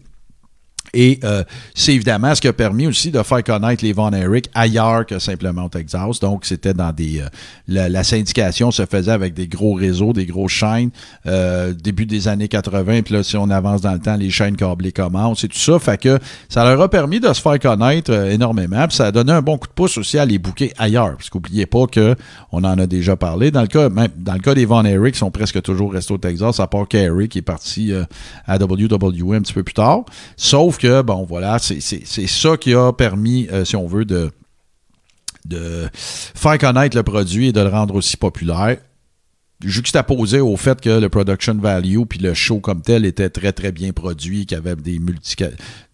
Et euh, c'est évidemment ce qui a permis aussi de faire connaître les Von Erich ailleurs que simplement au Texas. Donc, c'était dans des... euh, la, syndication se faisait avec des gros réseaux, des grosses chaînes. euh, début des années 80, puis là, si on avance dans le temps, les chaînes câblées commencent et tout ça. Fait que ça leur a permis de se faire connaître euh, énormément. Puis ça a donné un bon coup de pouce aussi à les bouquer ailleurs. Parce qu'oubliez pas que on en a déjà parlé. Dans le cas, même dans le cas des Von Erich, ils sont presque toujours restés au Texas, à part Kerry qui est parti euh, à WWE un petit peu plus tard. Sauf que, bon, voilà, c'est ça qui a permis, euh, si on veut, de, de faire connaître le produit et de le rendre aussi populaire. Juxtaposé au fait que le production value puis le show comme tel était très très bien produit, qu'il y avait des multi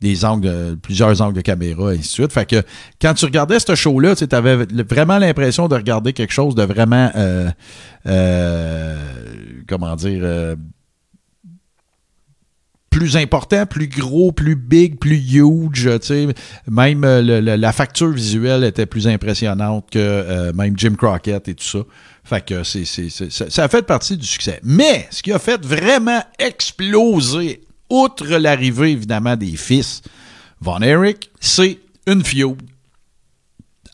des angles, de- plusieurs angles de caméra et ainsi de suite. Fait que quand tu regardais ce show-là, tu avais vraiment l'impression de regarder quelque chose de vraiment euh, euh, comment dire euh, plus important, plus gros, plus big, plus huge. Même euh, le- le- la facture visuelle était plus impressionnante que euh, même Jim Crockett et tout ça. Fait que c'est, c'est- c'est- ça, a fait partie du succès. Mais ce qui a fait vraiment exploser, outre l'arrivée évidemment des fils Von Erich, c'est une feud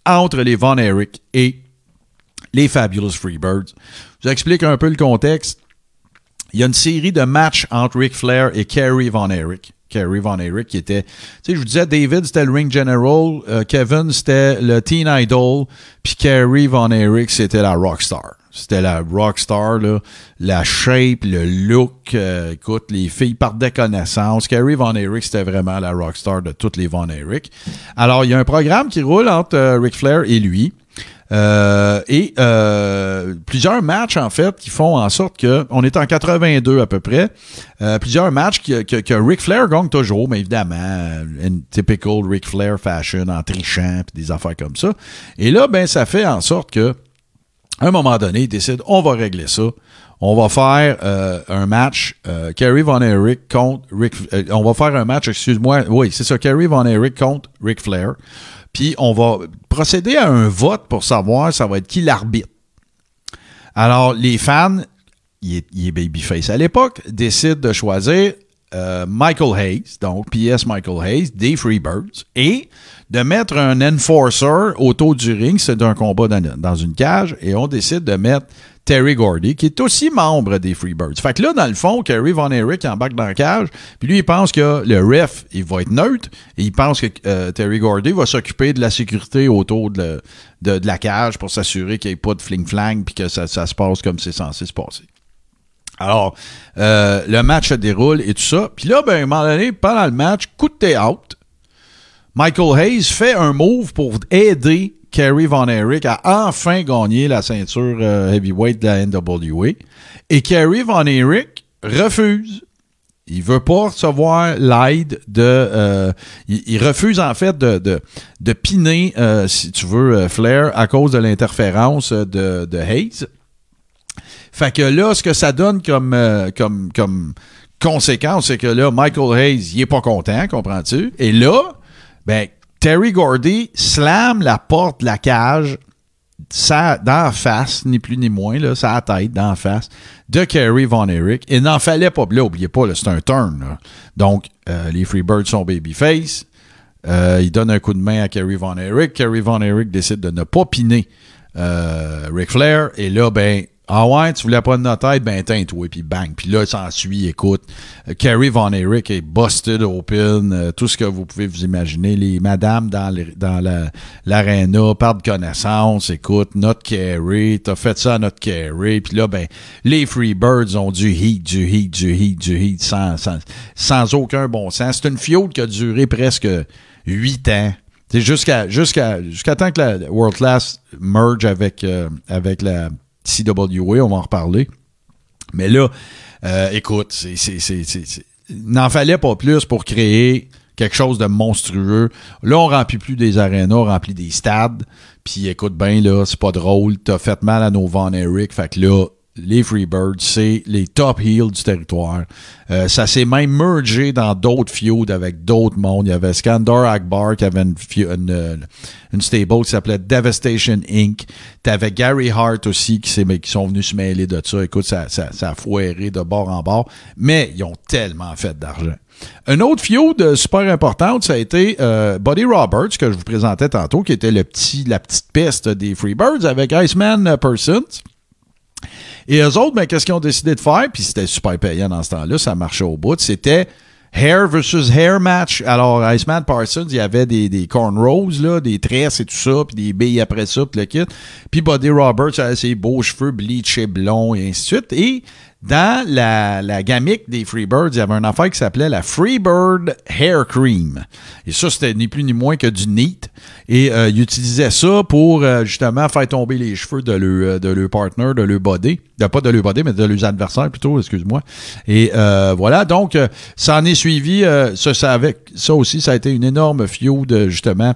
entre les Von Erich et les Fabulous Freebirds. Je vous explique un peu le contexte. Il y a une série de matchs entre Ric Flair et Kerry Von Erich. Kerry Von Erich qui était, tu sais, je vous disais, David c'était le ring general, euh, Kevin c'était le teen idol, puis Kerry Von Erich c'était la rockstar. C'était la rockstar, là, la shape, le look. euh, écoute, les filles partaient connaissance. Kerry Von Erich, c'était vraiment la rockstar de toutes les Von Erich. Alors, il y a un programme qui roule entre euh, Ric Flair et lui. Euh, et euh, plusieurs matchs, en fait, qui font en sorte que on est en 82 à peu près. Euh, plusieurs matchs que, que, Ric Flair gagne toujours, mais évidemment, une typical Ric Flair fashion en trichant puis des affaires comme ça. Et là, ben, ça fait en sorte que à un moment donné, il décide, on va régler ça. On va faire un match, Kerry Von Erich contre Rick. on va faire un match, excuse-moi, oui, c'est ça, Kerry Von Erich contre Ric Flair. Puis on va procéder à un vote pour savoir ça va être qui l'arbitre. Alors, les fans, il est, babyface à l'époque, décident de choisir euh, Michael Hayes, donc PS Michael Hayes, des Freebirds, et de mettre un enforcer autour du ring, c'est d'un combat dans une cage, et on décide de mettre Terry Gordy, qui est aussi membre des Freebirds. Fait que là, dans le fond, Kerry Von Erich embarque dans la cage, puis lui, il pense que le ref, il va être neutre, et il pense que euh, Terry Gordy va s'occuper de la sécurité autour de, la cage pour s'assurer qu'il n'y ait pas de fling-flang, puis que ça, ça se passe comme c'est censé se passer. Alors, euh, le match se déroule et tout ça. Puis là, ben, à un moment donné, pendant le match, coup de théâtre, Michael Hayes fait un move pour aider Kerry Von Erich à enfin gagner la ceinture euh, heavyweight de la NWA. Et Kerry Von Erich refuse. Il veut pas recevoir l'aide de. euh, il, refuse en fait de, de, de piner, euh, si tu veux, Flair à cause de l'interférence de, Hayes. Fait que là, ce que ça donne comme conséquence, c'est que là, Michael Hayes, il est pas content, comprends-tu? Et là, ben, Terry Gordy slam la porte de la cage ça, dans la face, ni plus ni moins, là, sa tête, dans la face, de Kerry Von Erich. Il n'en fallait pas, là, oubliez pas, c'est un turn. Donc, euh, les Freebirds sont babyface. Euh, il donne un coup de main à Kerry Von Erich. Kerry Von Erich décide de ne pas piner euh, Ric Flair. Et là, ben, ah ouais, tu voulais pas de notre tête, ben teins-toi, puis bang. Puis là, ça suit, écoute, euh, Kerry Von Erich est busted open, euh, tout ce que vous pouvez vous imaginer. Les madames dans, les- dans la- l'aréna perdent connaissance, écoute, notre Kerry, t'as fait ça à notre Kerry. Puis là, ben, les Freebirds ont du heat, du heat, du heat, du heat, sans, sans, sans aucun bon sens. C'est une fiode qui a duré presque huit ans. C'est jusqu'à jusqu'à jusqu'à temps que la World Class merge avec euh, avec la CWA, on va en reparler. Mais là, euh, écoute, c'est, n'en fallait pas plus pour créer quelque chose de monstrueux. Là, on remplit plus des arénas, on remplit des stades. Puis écoute bien, là, c'est pas drôle. T'as fait mal à nos Von Eric. Fait que là, les Freebirds, c'est les top heels du territoire. Euh, ça s'est même mergé dans d'autres feuds avec d'autres mondes. Il y avait Skandar Akbar qui avait une, une, euh, une stable qui s'appelait Devastation Inc. T'avais Gary Hart aussi qui, qui sont venus se mêler de ça. Écoute, ça, ça, ça a foiré de bord en bord. Mais ils ont tellement fait d'argent. Un autre feud super importante, ça a été euh, Buddy Roberts, que je vous présentais tantôt, qui était le petit, la petite peste des Freebirds avec Iceman euh, Persons. Et eux autres, ben, qu'est-ce qu'ils ont décidé de faire? Puis c'était super payant dans ce temps-là, ça marchait au bout. C'était hair versus hair match. Alors, Iceman Parsons, il y avait des, des cornrows, là, des tresses et tout ça, puis des billes après ça, puis le kit. Puis Buddy Roberts avait ses beaux cheveux bleachés blonds et ainsi de suite. Et dans la, la gamique des Freebirds, il y avait une affaire qui s'appelait la Freebird Hair Cream. Et ça, c'était ni plus ni moins que du neat. Et euh, ils utilisaient ça pour euh, justement faire tomber les cheveux de leur, euh, de leur partner, de leur body. De, pas de leur body, mais de leurs adversaires plutôt, excuse-moi. Et euh, voilà, donc euh, ça en est suivi. euh, ça, ça, avec, ça aussi, ça a été une énorme feud, justement,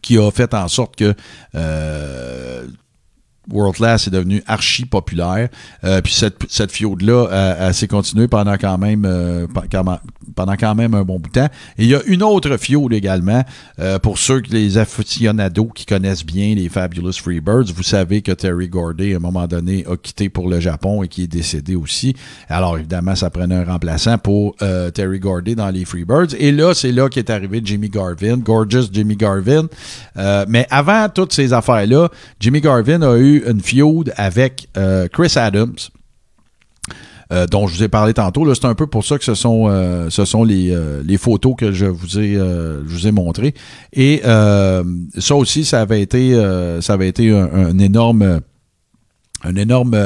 qui a fait en sorte que euh, World Class est devenu archi populaire. Euh, puis cette, cette feud-là, elle, elle s'est continuée pendant quand même, euh, pendant quand même un bon bout de temps. Et il y a une autre feud également, euh, pour ceux, que les aficionados qui connaissent bien les Fabulous Freebirds, vous savez que Terry Gordy, à un moment donné, a quitté pour le Japon et qui est décédé aussi. Alors, évidemment, ça prenait un remplaçant pour euh, Terry Gordy dans les Freebirds. Et là, c'est là qu'est arrivé Jimmy Garvin, Gorgeous Jimmy Garvin. Euh, mais avant toutes ces affaires-là, Jimmy Garvin a eu une feud avec euh, Chris Adams. euh, dont je vous ai parlé tantôt. C'est un peu pour ça que ce sont, euh, ce sont les, les photos que je vous ai, ai montrées. Et ça aussi, ça avait été, ça avait été un, énorme, un énorme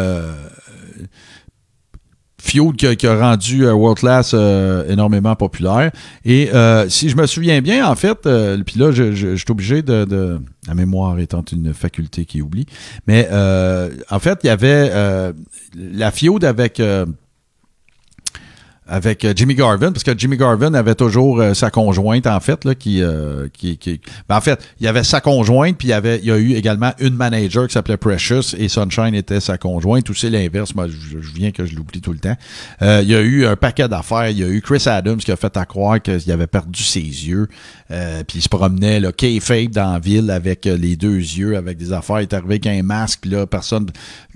feud qui a, qui a rendu euh, World Class euh, énormément populaire. Et euh, si je me souviens bien, en fait, puis là, je, je, je suis obligé de, de- La mémoire étant une faculté qui oublie. Mais en fait, il y avait la feud avec... avec euh, Jimmy Garvin, parce que Jimmy Garvin avait toujours euh, sa conjointe, en fait, là, qui, euh, qui, qui- ben, en fait, il y avait sa conjointe, puis il y avait, il y a eu également une manager qui s'appelait Precious, et Sunshine était sa conjointe, ou c'est l'inverse, moi, je, je viens que je l'oublie tout le temps. Euh, il y a eu un paquet d'affaires, il y a eu Chris Adams qui a fait à croire qu'il avait perdu ses yeux, euh, puis il se promenait, là, kayfabe dans la ville avec euh, les deux yeux, avec des affaires, il est arrivé avec un masque, puis là, personne,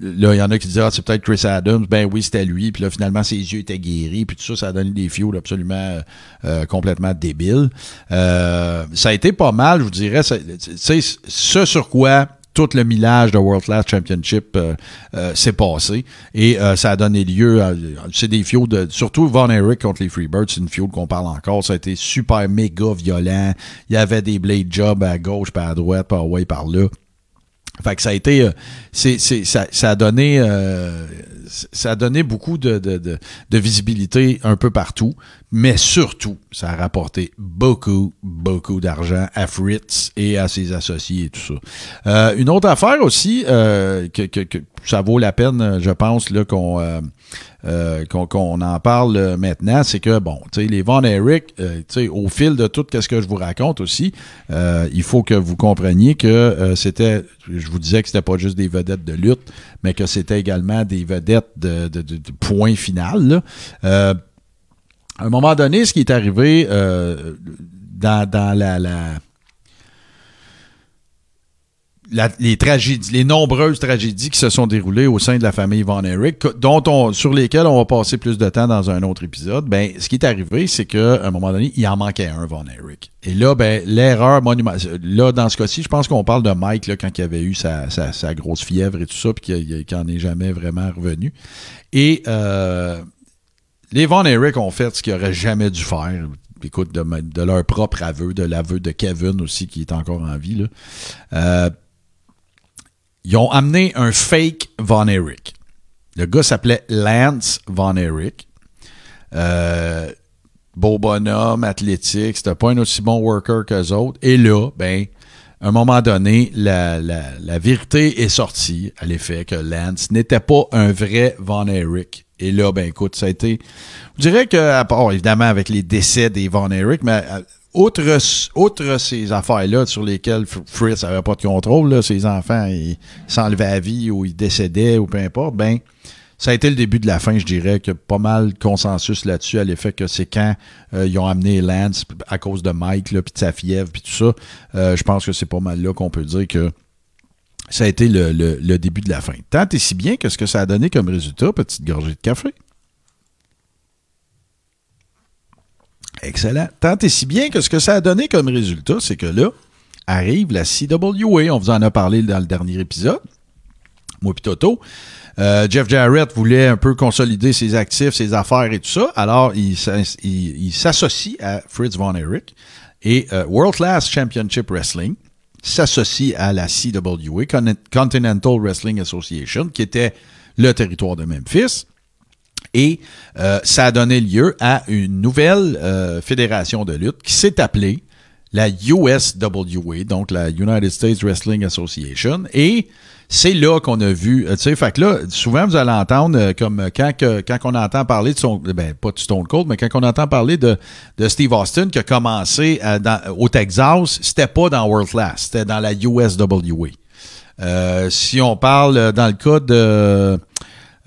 là, il y en a qui disaient, ah, c'est peut-être Chris Adams, ben oui, c'était lui, puis là, finalement, ses yeux étaient guéris, puis tout ça, ça a donné des fioles absolument euh, complètement débiles. Euh, ça a été pas mal, je vous dirais, sais, ce sur quoi tout le millage de World Class Championship euh, euh, s'est passé. Et euh, ça a donné lieu à c'est des fioles de surtout Von Erich contre les Freebirds c'est une fiole qu'on parle encore. Ça a été super méga violent. Il y avait des blade jobs à gauche par à droite par ouais par là fait que ça a été, euh, c'est, ça, ça a donné, euh, ça a donné beaucoup de, de, de, de visibilité un peu partout, mais surtout, ça a rapporté beaucoup, beaucoup d'argent à Fritz et à ses associés et tout ça. Euh, une autre affaire aussi, euh, que, que, que ça vaut la peine, je pense, là, qu'on, euh, euh, qu'on, qu'on en parle euh, maintenant, c'est que, bon, tu sais, les Von Erich, euh, tu sais, au fil de tout ce que je vous raconte aussi, il faut que vous compreniez que c'était, je vous disais que c'était pas juste des vedettes de lutte, mais que c'était également des vedettes de, de, de- de point final. là. À un moment donné, ce qui est arrivé dans, dans la, la, les tragédies, les nombreuses tragédies qui se sont déroulées au sein de la famille Von Erich, dont on, sur lesquelles on va passer plus de temps dans un autre épisode, ben, ce qui est arrivé, c'est qu'à un moment donné, il en manquait un, Von Erich. Et là, ben, l'erreur monumentale, là, dans ce cas-ci, je pense qu'on parle de Mike, là, quand il avait eu sa, sa, grosse fièvre et tout ça, puis qu'il qu'il en est jamais vraiment revenu. Et, euh, les Von Erich ont fait ce qu'ils auraient jamais dû faire. Écoute, de, de leur propre aveu, de l'aveu de Kevin aussi, qui est encore en vie, là. Euh, ils ont amené un fake Von Erich. Le gars s'appelait Lance Von Erich. Euh, beau bonhomme, athlétique, c'était pas un aussi bon worker qu'eux autres. Et là, ben, à un moment donné, la, la, la vérité est sortie à l'effet que Lance n'était pas un vrai Von Erich. Et là, ben écoute, ça a été. Je dirais que, à part évidemment avec les décès des Von Erich, mais euh, outre, ces affaires-là sur lesquelles Fritz n'avait pas de contrôle, là, ses enfants ils s'enlevaient à vie ou ils décédaient ou peu importe, ben ça a été le début de la fin, je dirais, que pas mal de consensus là-dessus à l'effet que c'est quand euh, ils ont amené Lance à cause de Mike, puis de sa fièvre, puis tout ça. euh, je pense que c'est pas mal là qu'on peut dire que ça a été le, le- le début de la fin. Tant et si bien que ce que ça a donné comme résultat, petite gorgée de café. Excellent. Tant et si bien que ce que ça a donné comme résultat, c'est que là, arrive la CWA. On vous en a parlé dans le dernier épisode. Moi pis Toto. Euh, Jeff Jarrett voulait un peu consolider ses actifs, ses affaires et tout ça. Alors, il, s'as- il- il s'associe à Fritz Von Erich et euh, World Class Championship Wrestling s'associe à la CWA, Con- Continental Wrestling Association, qui était le territoire de Memphis. Et euh, ça a donné lieu à une nouvelle euh, fédération de lutte qui s'est appelée la USWA, donc la United States Wrestling Association. Et c'est là qu'on a vu, euh, tu sais, fait que là, souvent vous allez entendre euh, comme euh, quand, quand on entend parler de son, ben pas de Stone Cold, mais quand on entend parler de, de Steve Austin qui a commencé euh, dans- au Texas, c'était pas dans World Class, c'était dans la USWA. Euh, si on parle euh, dans le cas de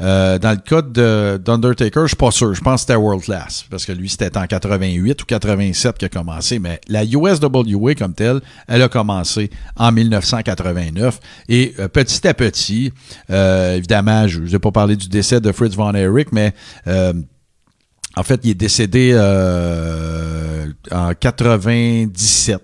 Euh, dans le cas de- d'Undertaker, je suis pas sûr. Je pense que c'était World Class. Parce que lui, c'était en 88 ou 87 qu'il a commencé. Mais la USWA comme telle, elle a commencé en 1989. Et euh, petit à petit, euh, évidemment, je ne vous ai pas parlé du décès de Fritz von Erich, mais en fait, il est décédé en 97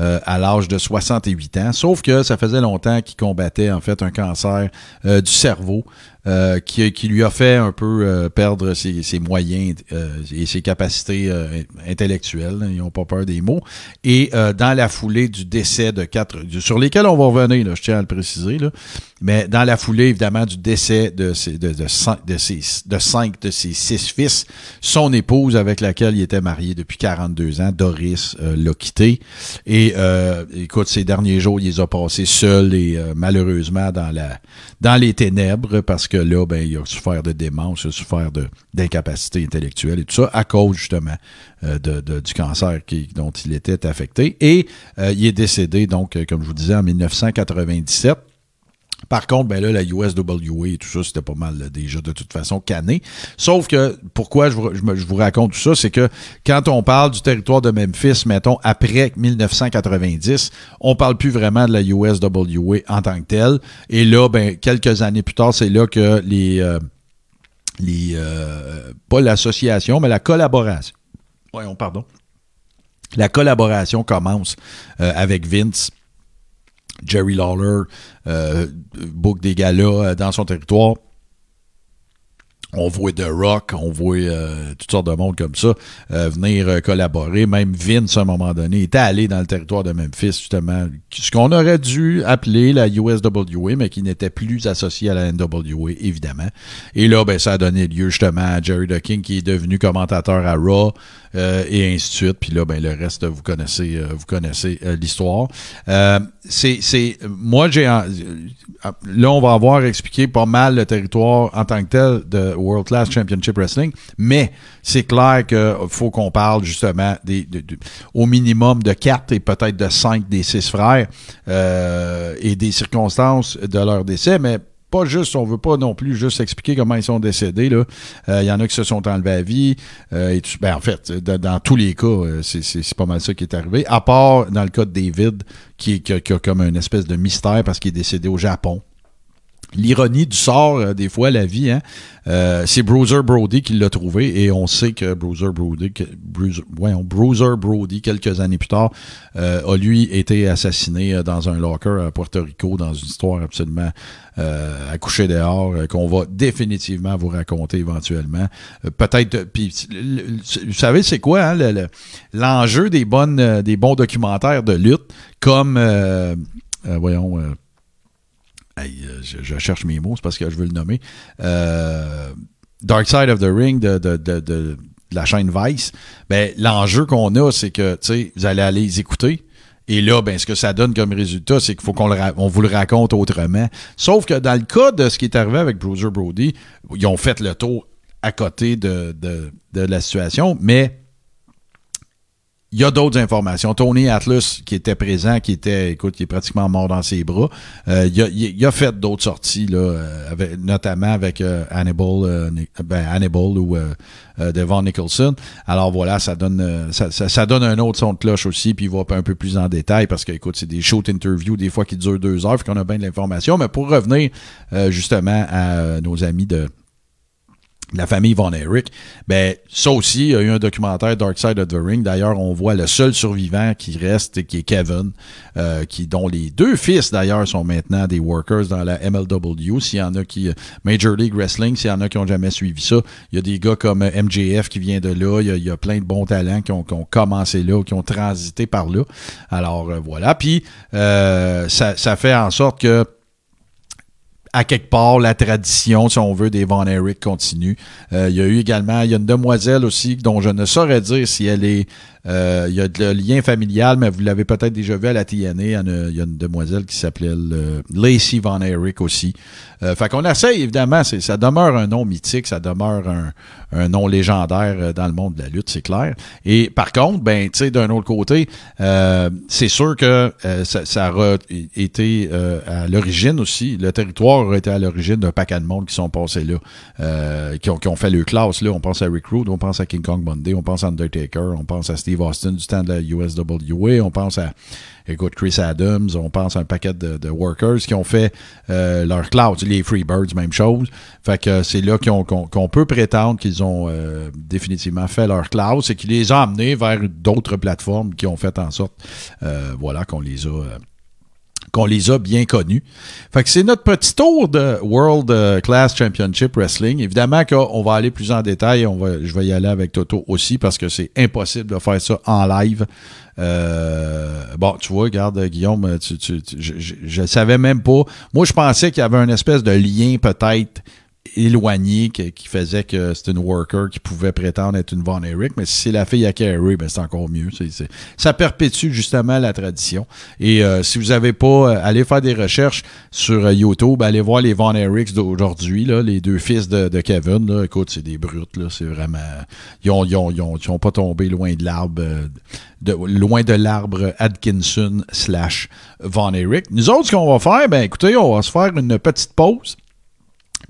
euh, à l'âge de 68 ans. Sauf que ça faisait longtemps qu'il combattait en fait un cancer du cerveau euh, qui, qui lui a fait un peu euh, perdre ses, ses moyens euh, et ses capacités euh, intellectuelles. Ils n'ont pas peur des mots. Et dans la foulée du décès de quatre, sur lesquels on va revenir, là, je tiens à le préciser, là, mais dans la foulée évidemment du décès de, ses, de, de, cinq, de, ses, de cinq de ses six fils, son épouse avec laquelle il était marié depuis 42 ans, Doris, l'a quitté. Et écoute, ces derniers jours, il les a passés seul et malheureusement dans la dans les ténèbres parce que là, ben, il a souffert de démence, il a souffert d'incapacité intellectuelle et tout ça à cause justement euh, du cancer dont il était affecté. Et euh, il est décédé, donc, euh, comme je vous disais, en 1997. Par contre, ben là, la USWA et tout ça, c'était pas mal déjà de toute façon canné. Sauf que, pourquoi je vous raconte tout ça, c'est que quand on parle du territoire de Memphis, mettons, après 1990, on parle plus vraiment de la USWA en tant que telle. Et là, ben, quelques années plus tard, c'est là que les... euh, les euh, pas l'association, mais la collaboration. Voyons, pardon. La collaboration commence euh, avec Vince. Jerry Lawler euh, book des galas euh, dans son territoire. On voit The Rock, on voit euh, toutes sortes de monde comme ça euh, venir euh, collaborer. Même Vince, à un moment donné, était allé dans le territoire de Memphis, justement. Ce qu'on aurait dû appeler la USWA, mais qui n'était plus associé à la NWA, évidemment. Et là, ben, ça a donné lieu justement à Jerry the King, qui est devenu commentateur à Raw, euh, et ainsi de suite. Puis là, ben, le reste, vous connaissez, euh, vous connaissez l'histoire. C'est, c'est, moi, j'ai, là, on va avoir expliqué pas mal le territoire en tant que tel de World Class Championship Wrestling, mais c'est clair qu'il faut qu'on parle justement des, de- de- au minimum de quatre et peut-être de cinq des six frères euh, et des circonstances de leur décès, mais pas juste, on veut pas non plus juste expliquer comment ils sont décédés. Euh, Il y en a qui se sont enlevés à vie. euh, et ben, en fait, dans tous les cas, euh, c'est- pas mal ça qui est arrivé. À part dans le cas de David, qui, qui a- qui a comme une espèce de mystère parce qu'il est décédé au Japon. L'ironie du sort, euh, des fois, la vie, hein, euh, c'est Bruiser Brody qui l'a trouvé et on sait que Bruiser Brody, que, Bruiser, voyons, Bruiser Brody, quelques années plus tard, euh, a lui été assassiné euh, dans un locker à Puerto Rico dans une histoire absolument euh, à coucher dehors euh, qu'on va définitivement vous raconter éventuellement. Peut-être, puis vous savez c'est quoi hein, le- le- l'enjeu des bonnes, des bons documentaires de lutte comme, voyons. Euh, je, cherche mes mots, c'est parce que je veux le nommer. Euh, Dark Side of the Ring de, de, de, de- la chaîne Vice. Ben, l'enjeu qu'on a, c'est que vous allez aller les écouter. Et là, ben, ce que ça donne comme résultat, c'est qu'il faut qu'on on vous le raconte autrement. Sauf que dans le cas de ce qui est arrivé avec Bruiser Brody, ils ont fait le tour à côté de, de, de la situation, mais il y a d'autres informations. Tony Atlas, qui était présent, qui était, écoute, qui est pratiquement mort dans ses bras, euh, il, a, il- a fait d'autres sorties, là, euh, avec- notamment avec euh, Hannibal, euh, ben, Hannibal ou euh, euh, Devon Nicholson. Alors voilà, ça donne, ça, ça- ça donne un autre son de cloche aussi, puis il va un peu plus en détail parce que, écoute, c'est des shoot interviews des fois qui durent deux heures, fait qu'on a bien de l'information. Mais pour revenir justement à nos amis de la famille Von Erich, ben ça aussi, il y a eu un documentaire Dark Side of the Ring. D'ailleurs, on voit le seul survivant qui reste, qui est Kevin, euh, qui dont les deux fils d'ailleurs sont maintenant des workers dans la MLW. S'il y en a qui euh, Major League Wrestling, s'il y en a qui ont jamais suivi ça, il y a des gars comme euh, MJF qui vient de là. Il y a, plein de bons talents qui ont, qui ont commencé là, qui ont transité par là. Alors voilà. Puis ça fait en sorte que à quelque part, la tradition, si on veut, des Von Erich continue. Euh, il y a eu également, il y a une demoiselle aussi dont je ne saurais dire si elle est Euh, il y a le lien familial, mais vous l'avez peut-être déjà vu à la TNA. Il y, a, une demoiselle qui s'appelait Lacey Von Erich aussi. Euh, fait qu'on essaie, évidemment, ça demeure un nom mythique, ça demeure un, un nom légendaire euh, dans le monde de la lutte, c'est clair. Et par contre, ben, tu sais, d'un autre côté, euh, c'est sûr que euh, ça, ça a été euh, à l'origine aussi, le territoire a été à l'origine d'un paquet de monde qui sont passés là, qui, ont, qui ont fait le classe là. On pense à Rick Rude, on pense à King Kong Bundy, on pense à Undertaker, on pense à Steve Austin du temps de la USWA, on pense à écoute, Chris Adams, on pense à un paquet de, workers qui ont fait euh, leur cloud. Les Freebirds, même chose. Fait que c'est là qu'on peut prétendre qu'ils ont euh, définitivement fait leur cloud. C'est qu'ils les ont amenés vers d'autres plateformes qui ont fait en sorte, euh, voilà, qu'on les a... qu'on les a bien connus. Fait que c'est notre petit tour de World euh, Class Championship Wrestling. Évidemment qu'on va aller plus en détail. On va, je vais y aller avec Toto aussi parce que c'est impossible de faire ça en live. Euh, bon, tu vois, regarde, Guillaume, je, je, je savais même pas. Moi, je pensais qu'il y avait un espèce de lien peut-être éloigné qui, faisait que c'est une worker qui pouvait prétendre être une Von Erich, mais si c'est la fille à Carey, ben c'est encore mieux. Ça perpétue justement la tradition. Et euh, si vous n'avez pas, euh, allez faire des recherches sur euh, YouTube, allez voir les Von Erichs d'aujourd'hui, les deux fils de, de Kevin. Là, écoute, c'est des brutes, là, c'est vraiment. Ils ont, ils ont, ils ont, ils ont pas tombé loin de l'arbre. euh, de, loin de l'arbre Atkinson slash Von Erich. Nous autres, ce qu'on va faire, ben écoutez, on va se faire une petite pause.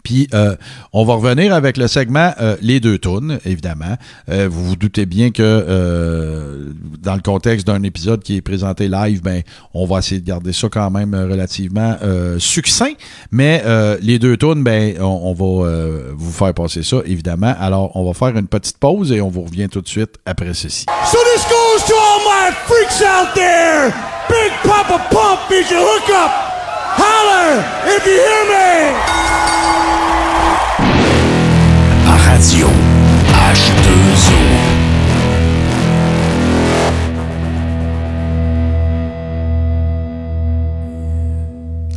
Puis euh, on va revenir avec le segment euh, Les deux tunes, évidemment. Euh, vous vous doutez bien que dans le contexte d'un épisode qui est présenté live, ben on va essayer de garder ça quand même relativement succinct. Mais les deux tunes, ben on, va vous faire passer ça, évidemment. Alors on va faire une petite pause et on vous revient tout de suite après ceci. So this goes to all my freaks out there. Big Papa Pump is your hookup? Holler if you hear me. H2O.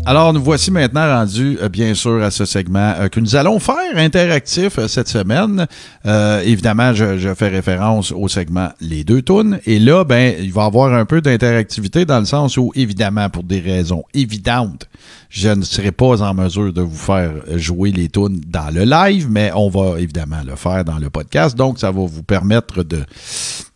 Alors, nous voici maintenant rendus, euh, bien sûr, à ce segment euh, que nous allons faire interactif euh, cette semaine. Évidemment, je, je fais référence au segment Les deux tunes. Et là, ben, il va y avoir un peu d'interactivité dans le sens où, évidemment, pour des raisons évidentes, je ne serai pas en mesure de vous faire jouer les tunes dans le live, mais on va évidemment le faire dans le podcast. Donc, ça va vous permettre de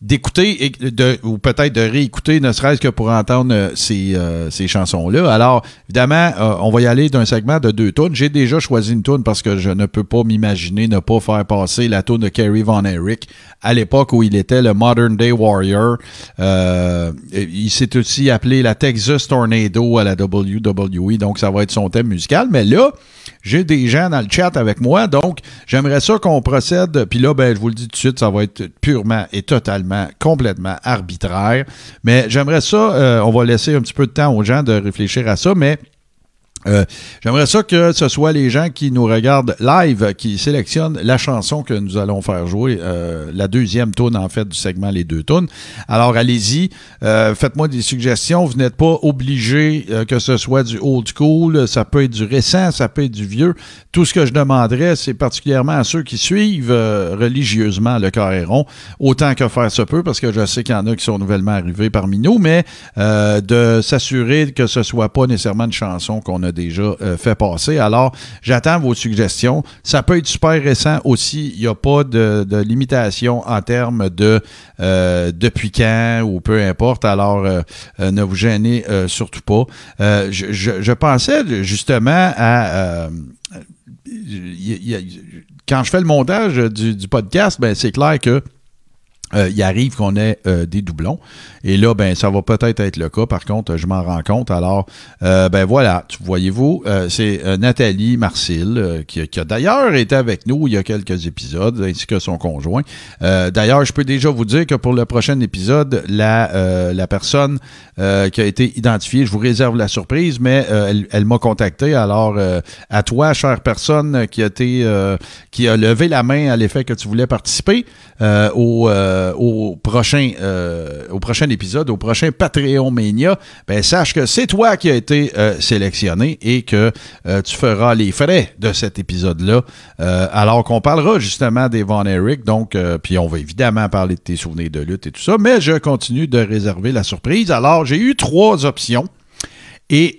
d'écouter et de ou peut-être de réécouter, ne serait-ce que pour entendre ces, ces chansons-là. Alors, évidemment, euh, on va y aller d'un segment de deux tunes. J'ai déjà choisi une tune parce que je ne peux pas m'imaginer ne pas faire passer la tune de Kerry Von Erich à l'époque où il était le Modern Day Warrior. Euh, il s'est aussi appelé la Texas Tornado à la WWE, donc ça va être son thème musical. Mais là, j'ai des gens dans le chat avec moi, donc j'aimerais ça qu'on procède. Puis là, ben, je vous le dis tout de suite, ça va être purement et totalement, complètement arbitraire. Mais j'aimerais ça, euh, on va laisser un petit peu de temps aux gens de réfléchir à ça, mais euh, J'aimerais ça que ce soit les gens qui nous regardent live qui sélectionnent la chanson que nous allons faire jouer, euh, la deuxième tune en fait du segment Les deux tunes. Alors allez-y, euh, faites-moi des suggestions. Vous n'êtes pas obligé euh, que ce soit du old school, ça peut être du récent, ça peut être du vieux. Tout ce que je demanderais, c'est particulièrement à ceux qui suivent euh, religieusement le carré rond, autant que faire se peut, parce que je sais qu'il y en a qui sont nouvellement arrivés parmi nous, mais de s'assurer que ce soit pas nécessairement une chanson qu'on a déjà euh, fait passer. Alors, j'attends vos suggestions. Ça peut être super récent aussi. Il n'y a pas de, de limitation en termes de euh, depuis quand ou peu importe. Alors, euh, ne vous gênez surtout pas. Je, je- pensais justement à... quand je fais le montage du, du podcast, ben c'est clair que euh, il arrive qu'on ait euh, des doublons. Et là, ben, ça va peut-être être le cas. Par contre, je m'en rends compte. Alors, euh, ben voilà, voyez-vous, euh, c'est euh, Nathalie Marcil, euh, qui, qui a d'ailleurs été avec nous il y a quelques épisodes, ainsi que son conjoint. D'ailleurs, je peux déjà vous dire que pour le prochain épisode, la, la personne qui a été identifiée, je vous réserve la surprise, mais elle, elle m'a contacté. Alors, à toi, chère personne qui a été, qui a levé la main à l'effet que tu voulais participer au, euh, au, prochain, euh, au prochain épisode, au prochain Patreon Mania, ben, sache que c'est toi qui as été euh, sélectionné et que tu feras les frais de cet épisode-là. Alors qu'on parlera justement des Von Eric. Donc, puis on va évidemment parler de tes souvenirs de lutte et tout ça, mais je continue de réserver la surprise. Alors, j'ai eu trois options. Et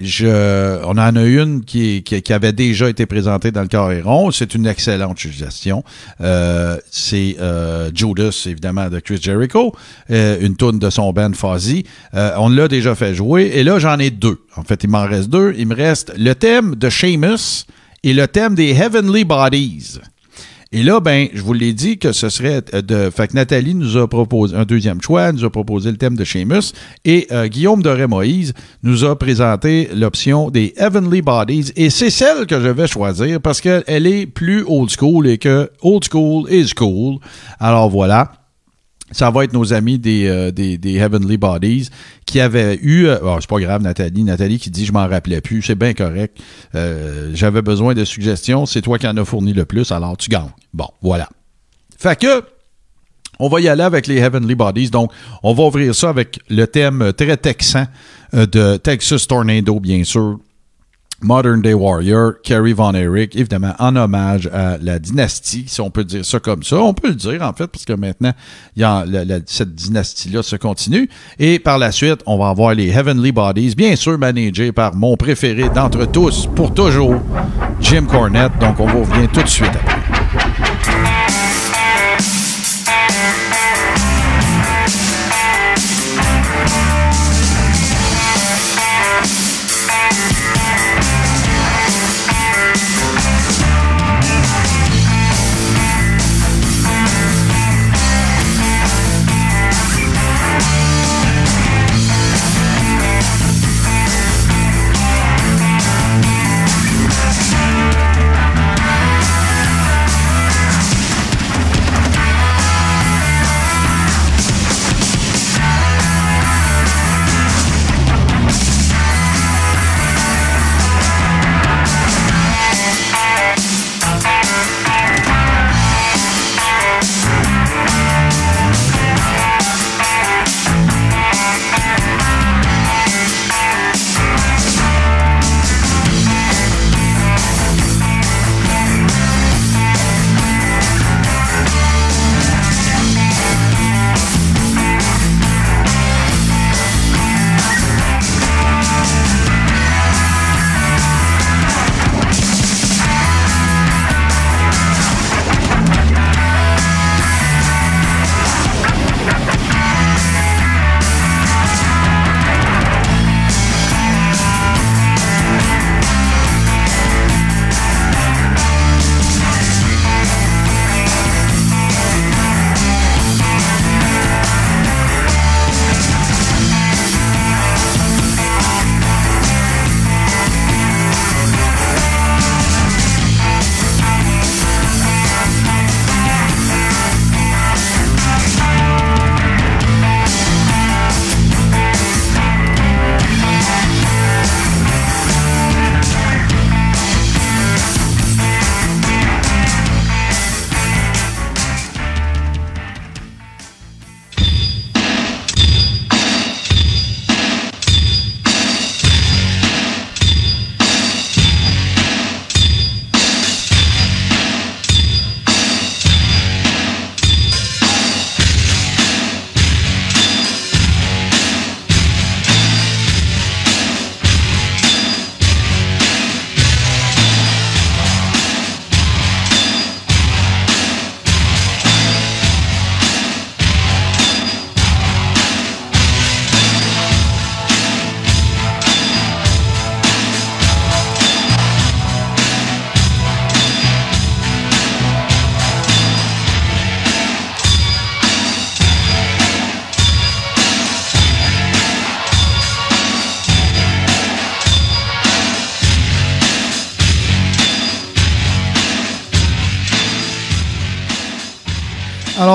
je, on en a une qui, qui, qui avait déjà été présentée dans le carré rond. C'est une excellente suggestion. Euh, c'est euh, Judas, évidemment, de Chris Jericho, euh, une tourne de son band Fuzzy. Euh, on l'a déjà fait jouer. Et là, j'en ai deux. En fait, il m'en reste deux. Il me reste le thème de Sheamus et le thème des Heavenly Bodies. Et là, ben, je vous l'ai dit que ce serait euh, de. Fait que Nathalie nous a proposé un deuxième choix, nous a proposé le thème de Sheamus. Et euh, Guillaume Doré Moïse nous a présenté l'option des Heavenly Bodies. Et c'est celle que je vais choisir parce qu'elle est plus old school et que old school is cool. Alors voilà. Ça va être nos amis des, euh, des, des Heavenly Bodies qui avaient eu. euh, oh, c'est pas grave, Nathalie. Nathalie qui dit Je m'en rappelais plus. C'est bien correct. Euh, J'avais besoin de suggestions. C'est toi qui en as fourni le plus, alors tu gagnes. Bon, voilà. Fait que. On va y aller avec les Heavenly Bodies. Donc, on va ouvrir ça avec le thème très texan de Texas Tornado, bien sûr. Modern Day Warrior, Kerry Von Erich, évidemment en hommage à la dynastie, si on peut dire ça comme ça. On peut le dire en fait, parce que maintenant, cette dynastie-là se continue. Et par la suite, on va avoir les Heavenly Bodies, bien sûr managés par mon préféré d'entre tous, pour toujours, Jim Cornette. Donc on vous revient tout de suite.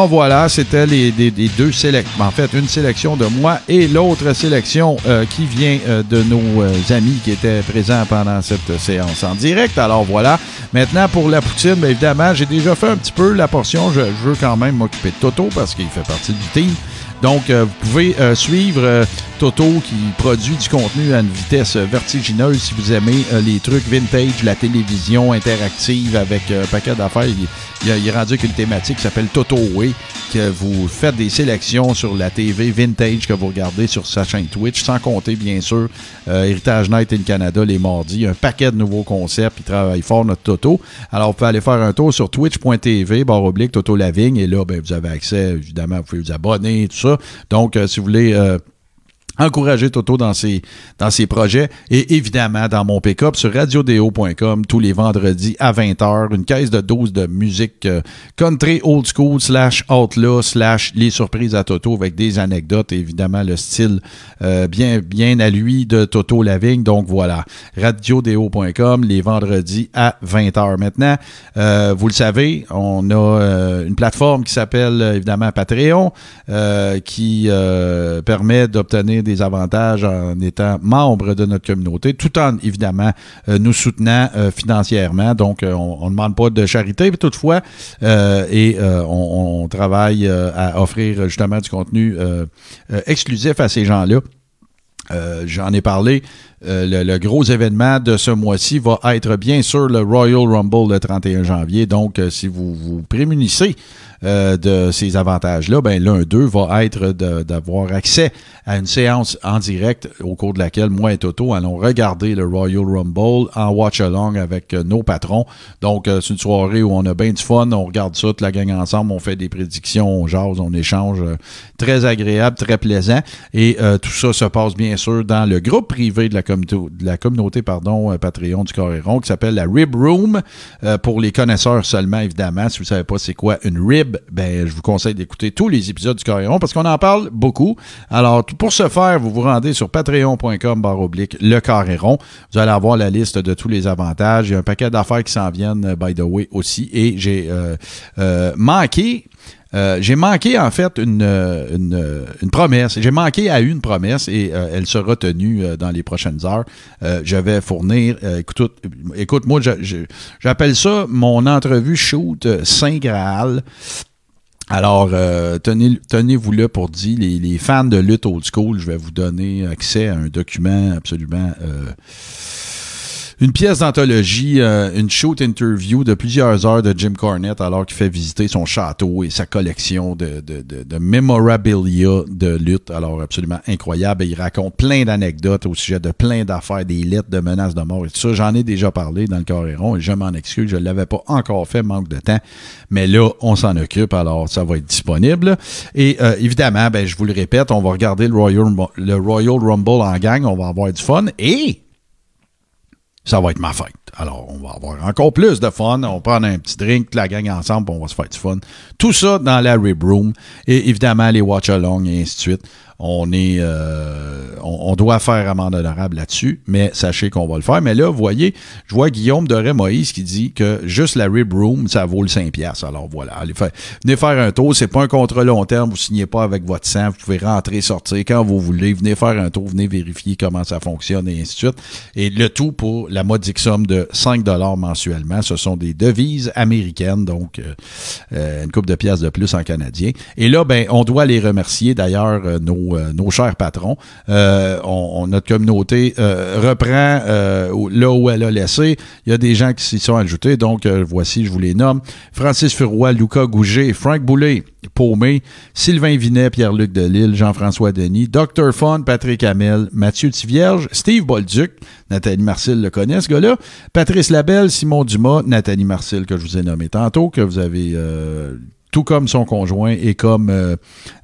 Voilà, c'était les, deux sélections. En fait, une sélection de moi et l'autre sélection euh, qui vient euh, de nos euh, amis qui étaient présents pendant cette séance en direct. Alors voilà. Maintenant, pour la poutine, bien évidemment, j'ai déjà fait un petit peu la portion. Je veux quand même m'occuper de Toto parce qu'il fait partie du team. Donc, euh, vous pouvez euh, suivre euh, Toto qui produit du contenu à une vitesse vertigineuse si vous aimez les trucs vintage, la télévision interactive avec un paquet d'affaires. Il, il rendu avec une thématique qui s'appelle Toto Way, que vous faites des sélections sur la TV vintage que vous regardez sur sa chaîne Twitch, sans compter, bien sûr, Héritage Night in Canada les mardis. Un paquet de nouveaux concepts. Il travaille fort, notre Toto. Alors, vous pouvez aller faire un tour sur twitch.tv, barre oblique, Toto Lavigne. Et là, ben, vous avez accès, évidemment, vous pouvez vous abonner, tout ça. Donc, euh, si vous voulez... encourager Toto dans ses, dans ses projets et évidemment dans mon pick-up sur radiodéo.com tous les vendredis à 20h, une caisse de 12 de musique euh, country old school slash outlaw slash les surprises à Toto avec des anecdotes et évidemment le style euh, bien, bien à lui de Toto Lavigne. Donc voilà, radiodéo.com les vendredis à 20h. Maintenant, euh, vous le savez, on a une plateforme qui s'appelle évidemment Patreon qui permet d'obtenir des avantages en étant membre de notre communauté, tout en évidemment euh, nous soutenant euh, financièrement. Donc, euh, on ne demande pas de charité, mais toutefois, et on, travaille à offrir justement du contenu exclusif à ces gens-là. J'en ai parlé. Le, gros événement de ce mois-ci va être bien sûr le Royal Rumble le 31 janvier. Donc, si vous vous prémunissez euh, de ces avantages-là, ben l'un d'eux va être d'avoir accès à une séance en direct au cours de laquelle moi et Toto allons regarder le Royal Rumble en watch-along avec euh, nos patrons. Donc, euh, c'est une soirée où on a bien du fun, on regarde ça, toute la gang ensemble, on fait des prédictions, on jase, on échange. très agréable, très plaisant. Et tout ça se passe bien sûr dans le groupe privé de la, communauté- de la communauté pardon, Patreon du Coréron qui s'appelle la Rib Room. Pour les connaisseurs seulement, évidemment. Si vous ne savez pas c'est quoi une rib, ben, je vous conseille d'écouter tous les épisodes du Coréron parce qu'on en parle beaucoup. Alors, pour ce faire, vous vous rendez sur patreon.com barre oblique le Coréron. Vous allez avoir la liste de tous les avantages. Il y a un paquet d'affaires qui s'en viennent, euh, by the way, aussi. Et j'ai euh, euh, manqué euh, j'ai manqué en fait une, euh, euh, une promesse. J'ai manqué à une promesse et elle sera tenue dans les prochaines heures. Je vais fournir, écoute, écoute, moi, j'appelle ça mon entrevue shoot Saint Graal. Alors, tenez, tenez-vous là pour dire, les, les fans de lutte old school, je vais vous donner accès à un document absolument une pièce d'anthologie, euh, une shoot interview de plusieurs heures de Jim Cornette alors qu'il fait visiter son château et sa collection de, de, de, de de lutte. Alors absolument incroyable. Et il raconte plein d'anecdotes au sujet de plein d'affaires, des lettres de menaces de mort et tout ça. J'en ai déjà parlé dans le Coréron et je m'en excuse. Je ne l'avais pas encore fait, manque de temps. Mais là, on s'en occupe, alors ça va être disponible. Et euh, évidemment, ben, je vous le répète, on va regarder le Royal, le Royal Rumble en gang. On va avoir du fun. Et ça va être ma fête. Alors, on va avoir encore plus de fun. On prend un petit drink, la gang ensemble, on va se faire du fun. Tout ça dans la Rib Room. Et évidemment, les watch-along et ainsi de suite. On est, euh, on, on doit faire amende honorable là-dessus, mais sachez qu'on va le faire. Mais là, vous voyez, je vois Guillaume Doré Moïse qui dit que juste la Rib Room, ça vaut le 5 piastres. Alors voilà, allez faire, venez faire un tour. C'est pas un contrat long terme. Vous signez pas avec votre sang. Vous pouvez rentrer, sortir quand vous voulez. Venez faire un tour, venez vérifier comment ça fonctionne et ainsi de suite. Et le tout pour la modique somme de 5 mensuellement. Ce sont des devises américaines, donc euh, euh, une coupe de pièces de plus en canadien. Et là, ben, on doit les remercier d'ailleurs euh, nos, euh, nos chers patrons. Euh, on, on- notre communauté euh, reprend là où elle a laissé. Il y a des gens qui s'y sont ajoutés, donc voici, je vous les nomme. Francis Furoy, Lucas Gouget, Frank Boulet, Paumé, Sylvain Vinet, Pierre-Luc Delille, Jean-François Denis, Dr. Fun, Patrick Hamel, Mathieu Tivierge, Steve Bolduc, Nathalie Marcel le connaît, ce gars-là, Patrice Labelle, Simon Dumas, Nathalie Marcel, que je vous ai nommé tantôt, que vous avez... tout comme son conjoint et comme euh,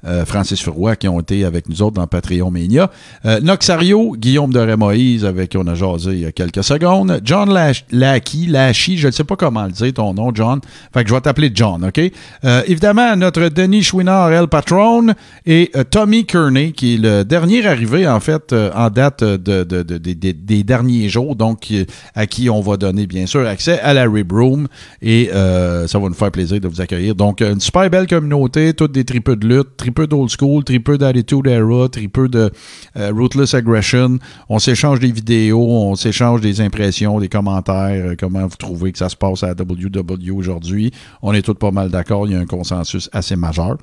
euh, Francis Furoy qui ont été avec nous autres dans Patreon Mania. Euh, Noxario, Guillaume de Moïse avec qui on a jasé il y a quelques secondes. John Lash- Lackey, je ne sais pas comment le dire ton nom, John. Fait que je vais t'appeler John, OK? Euh, évidemment, notre Denis Chouinard, El Patron, et euh, Tommy Kearney, qui est le dernier arrivé, en fait, en date de, de- de- de- des- derniers jours, donc à qui on va donner, bien sûr, accès à la Rib Room. Et ça va nous faire plaisir de vous accueillir. Donc, une super belle communauté, toutes des tripeux de lutte, tripeux d'old school, tripeux d'attitude era, tripeux de euh, ruthless aggression. On s'échange des vidéos, on s'échange des impressions, des commentaires, euh, comment vous trouvez que ça se passe à WW aujourd'hui. On est tous pas mal d'accord, il y a un consensus assez majeur.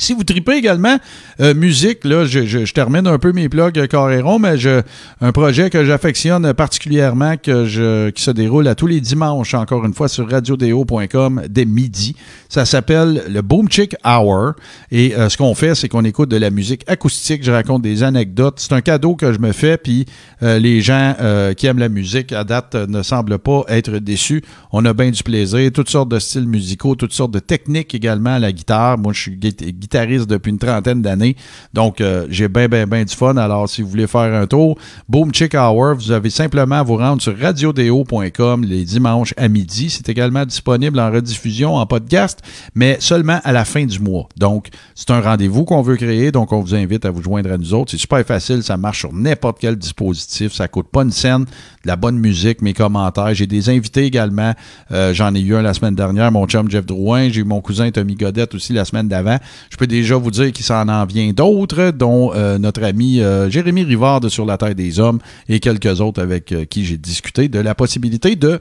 Si vous tripez également euh, musique, là, je, je, je, termine un peu mes plugs euh, Carréron, mais je, un projet que j'affectionne particulièrement, que je, qui se déroule à tous les dimanches, encore une fois, sur radiodéo.com dès midi. Ça s'appelle le Boom Chick Hour. Et euh, ce qu'on fait, c'est qu'on écoute de la musique acoustique. Je raconte des anecdotes. C'est un cadeau que je me fais, puis euh, les gens euh, qui aiment la musique à date ne semblent pas être déçus. On a bien du plaisir, toutes sortes de styles musicaux, toutes sortes de techniques également à la guitare. Moi, je suis guitariste depuis une trentaine d'années. Donc, euh, j'ai bien, bien, bien du fun. Alors, si vous voulez faire un tour, Boom Chick Hour, vous avez simplement à vous rendre sur radiodéo.com les dimanches à midi. C'est également disponible en rediffusion, en podcast, mais seulement à la fin du mois. Donc, c'est un rendez-vous qu'on veut créer. Donc, on vous invite à vous joindre à nous autres. C'est super facile. Ça marche sur n'importe quel dispositif. Ça coûte pas une scène. La bonne musique, mes commentaires. J'ai des invités également. Euh, J'en ai eu un la semaine dernière, mon chum Jeff Drouin. J'ai eu mon cousin Tommy Godette aussi la semaine d'avant. Je peux déjà vous dire qu'il s'en en vient d'autres, dont euh, notre ami euh, Jérémy Rivard de Sur la Terre des Hommes et quelques autres avec qui j'ai discuté de la possibilité de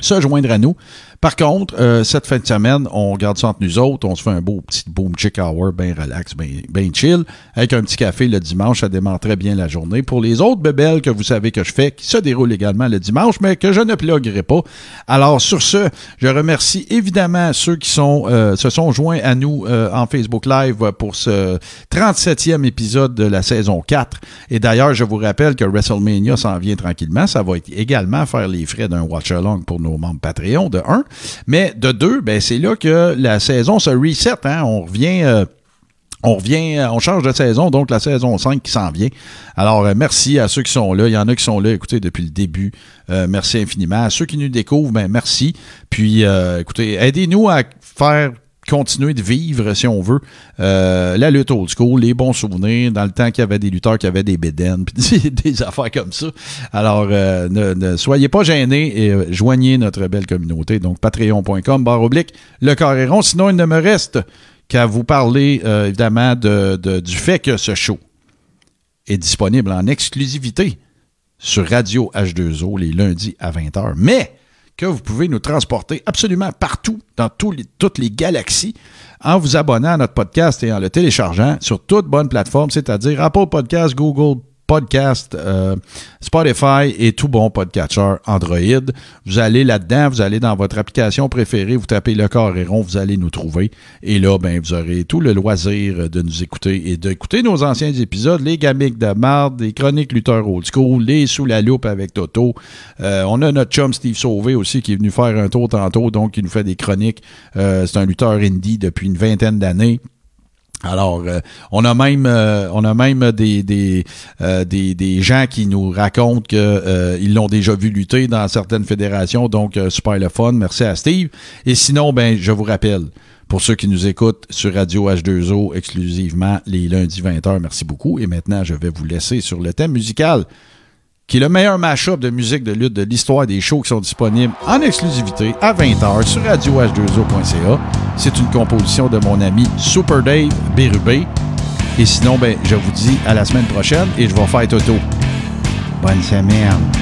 se joindre à nous. Par contre, euh, cette fin de semaine, on garde ça entre nous autres. On se fait un beau petit boom chick hour, bien relax, bien ben chill, avec un petit café le dimanche. Ça démarre très bien la journée. Pour les autres bebelles que vous savez que je fais, qui se déroulent également le dimanche, mais que je ne pluguerai pas. Alors, sur ce, je remercie évidemment ceux qui sont euh, se sont joints à nous euh, en Facebook Live pour ce 37e épisode de la saison 4. Et d'ailleurs, je vous rappelle que WrestleMania s'en vient tranquillement. Ça va également faire les frais d'un watch-along pour nos membres Patreon, de 1. Mais de deux, ben, c'est là que la saison se reset. Hein? On revient. Euh, on revient, on change de saison, donc la saison 5 qui s'en vient. Alors, euh, merci à ceux qui sont là. Il y en a qui sont là, écoutez, depuis le début. Euh, merci infiniment. À ceux qui nous découvrent, ben merci. Puis, euh, écoutez, aidez-nous à faire continuer de vivre, si on veut, euh, la lutte old school, les bons souvenirs, dans le temps qu'il y avait des lutteurs qui avaient des bédaines, puis des affaires comme ça. Alors, euh, ne, soyez pas gênés et euh, joignez notre belle communauté. Donc, patreon.com, barre oblique, le carréron. Sinon, il ne me reste qu'à vous parler, évidemment, de, de, du fait que ce show est disponible en exclusivité sur Radio H2O les lundis à 20h. Mais vous pouvez nous transporter absolument partout dans toutes les galaxies en vous abonnant à notre podcast et en le téléchargeant sur toute bonne plateforme, c'est-à-dire Apple Podcast, Google Podcast, euh, Spotify et tout bon podcatcher Android. Vous allez là-dedans, vous allez dans votre application préférée, vous tapez le carréron, vous allez nous trouver. Et là, ben, vous aurez tout le loisir de nous écouter et d'écouter nos anciens épisodes, les gamiques de marde, les chroniques lutteurs old school, les sous la loupe avec Toto. Euh, on a notre chum Steve Sauvé aussi qui est venu faire un tour tantôt, donc il nous fait des chroniques. Euh, C'est un lutteur indie depuis une vingtaine d'années. Alors, euh, on a même, euh, on a même des des, euh, des, des gens qui nous racontent que ils l'ont déjà vu lutter dans certaines fédérations, donc super le fun. Merci à Steve. Et sinon, ben, je vous rappelle, pour ceux qui nous écoutent sur Radio H2O exclusivement les lundis 20h, merci beaucoup. Et maintenant, je vais vous laisser sur le thème musical qui est le meilleur mashup de musique de lutte de l'histoire des shows qui sont disponibles en exclusivité à 20h sur radioh2o.ca. C'est une composition de mon ami Super Dave Bérubé. Et sinon, ben, je vous dis à la semaine prochaine et je vais faire Toto. Bonne semaine.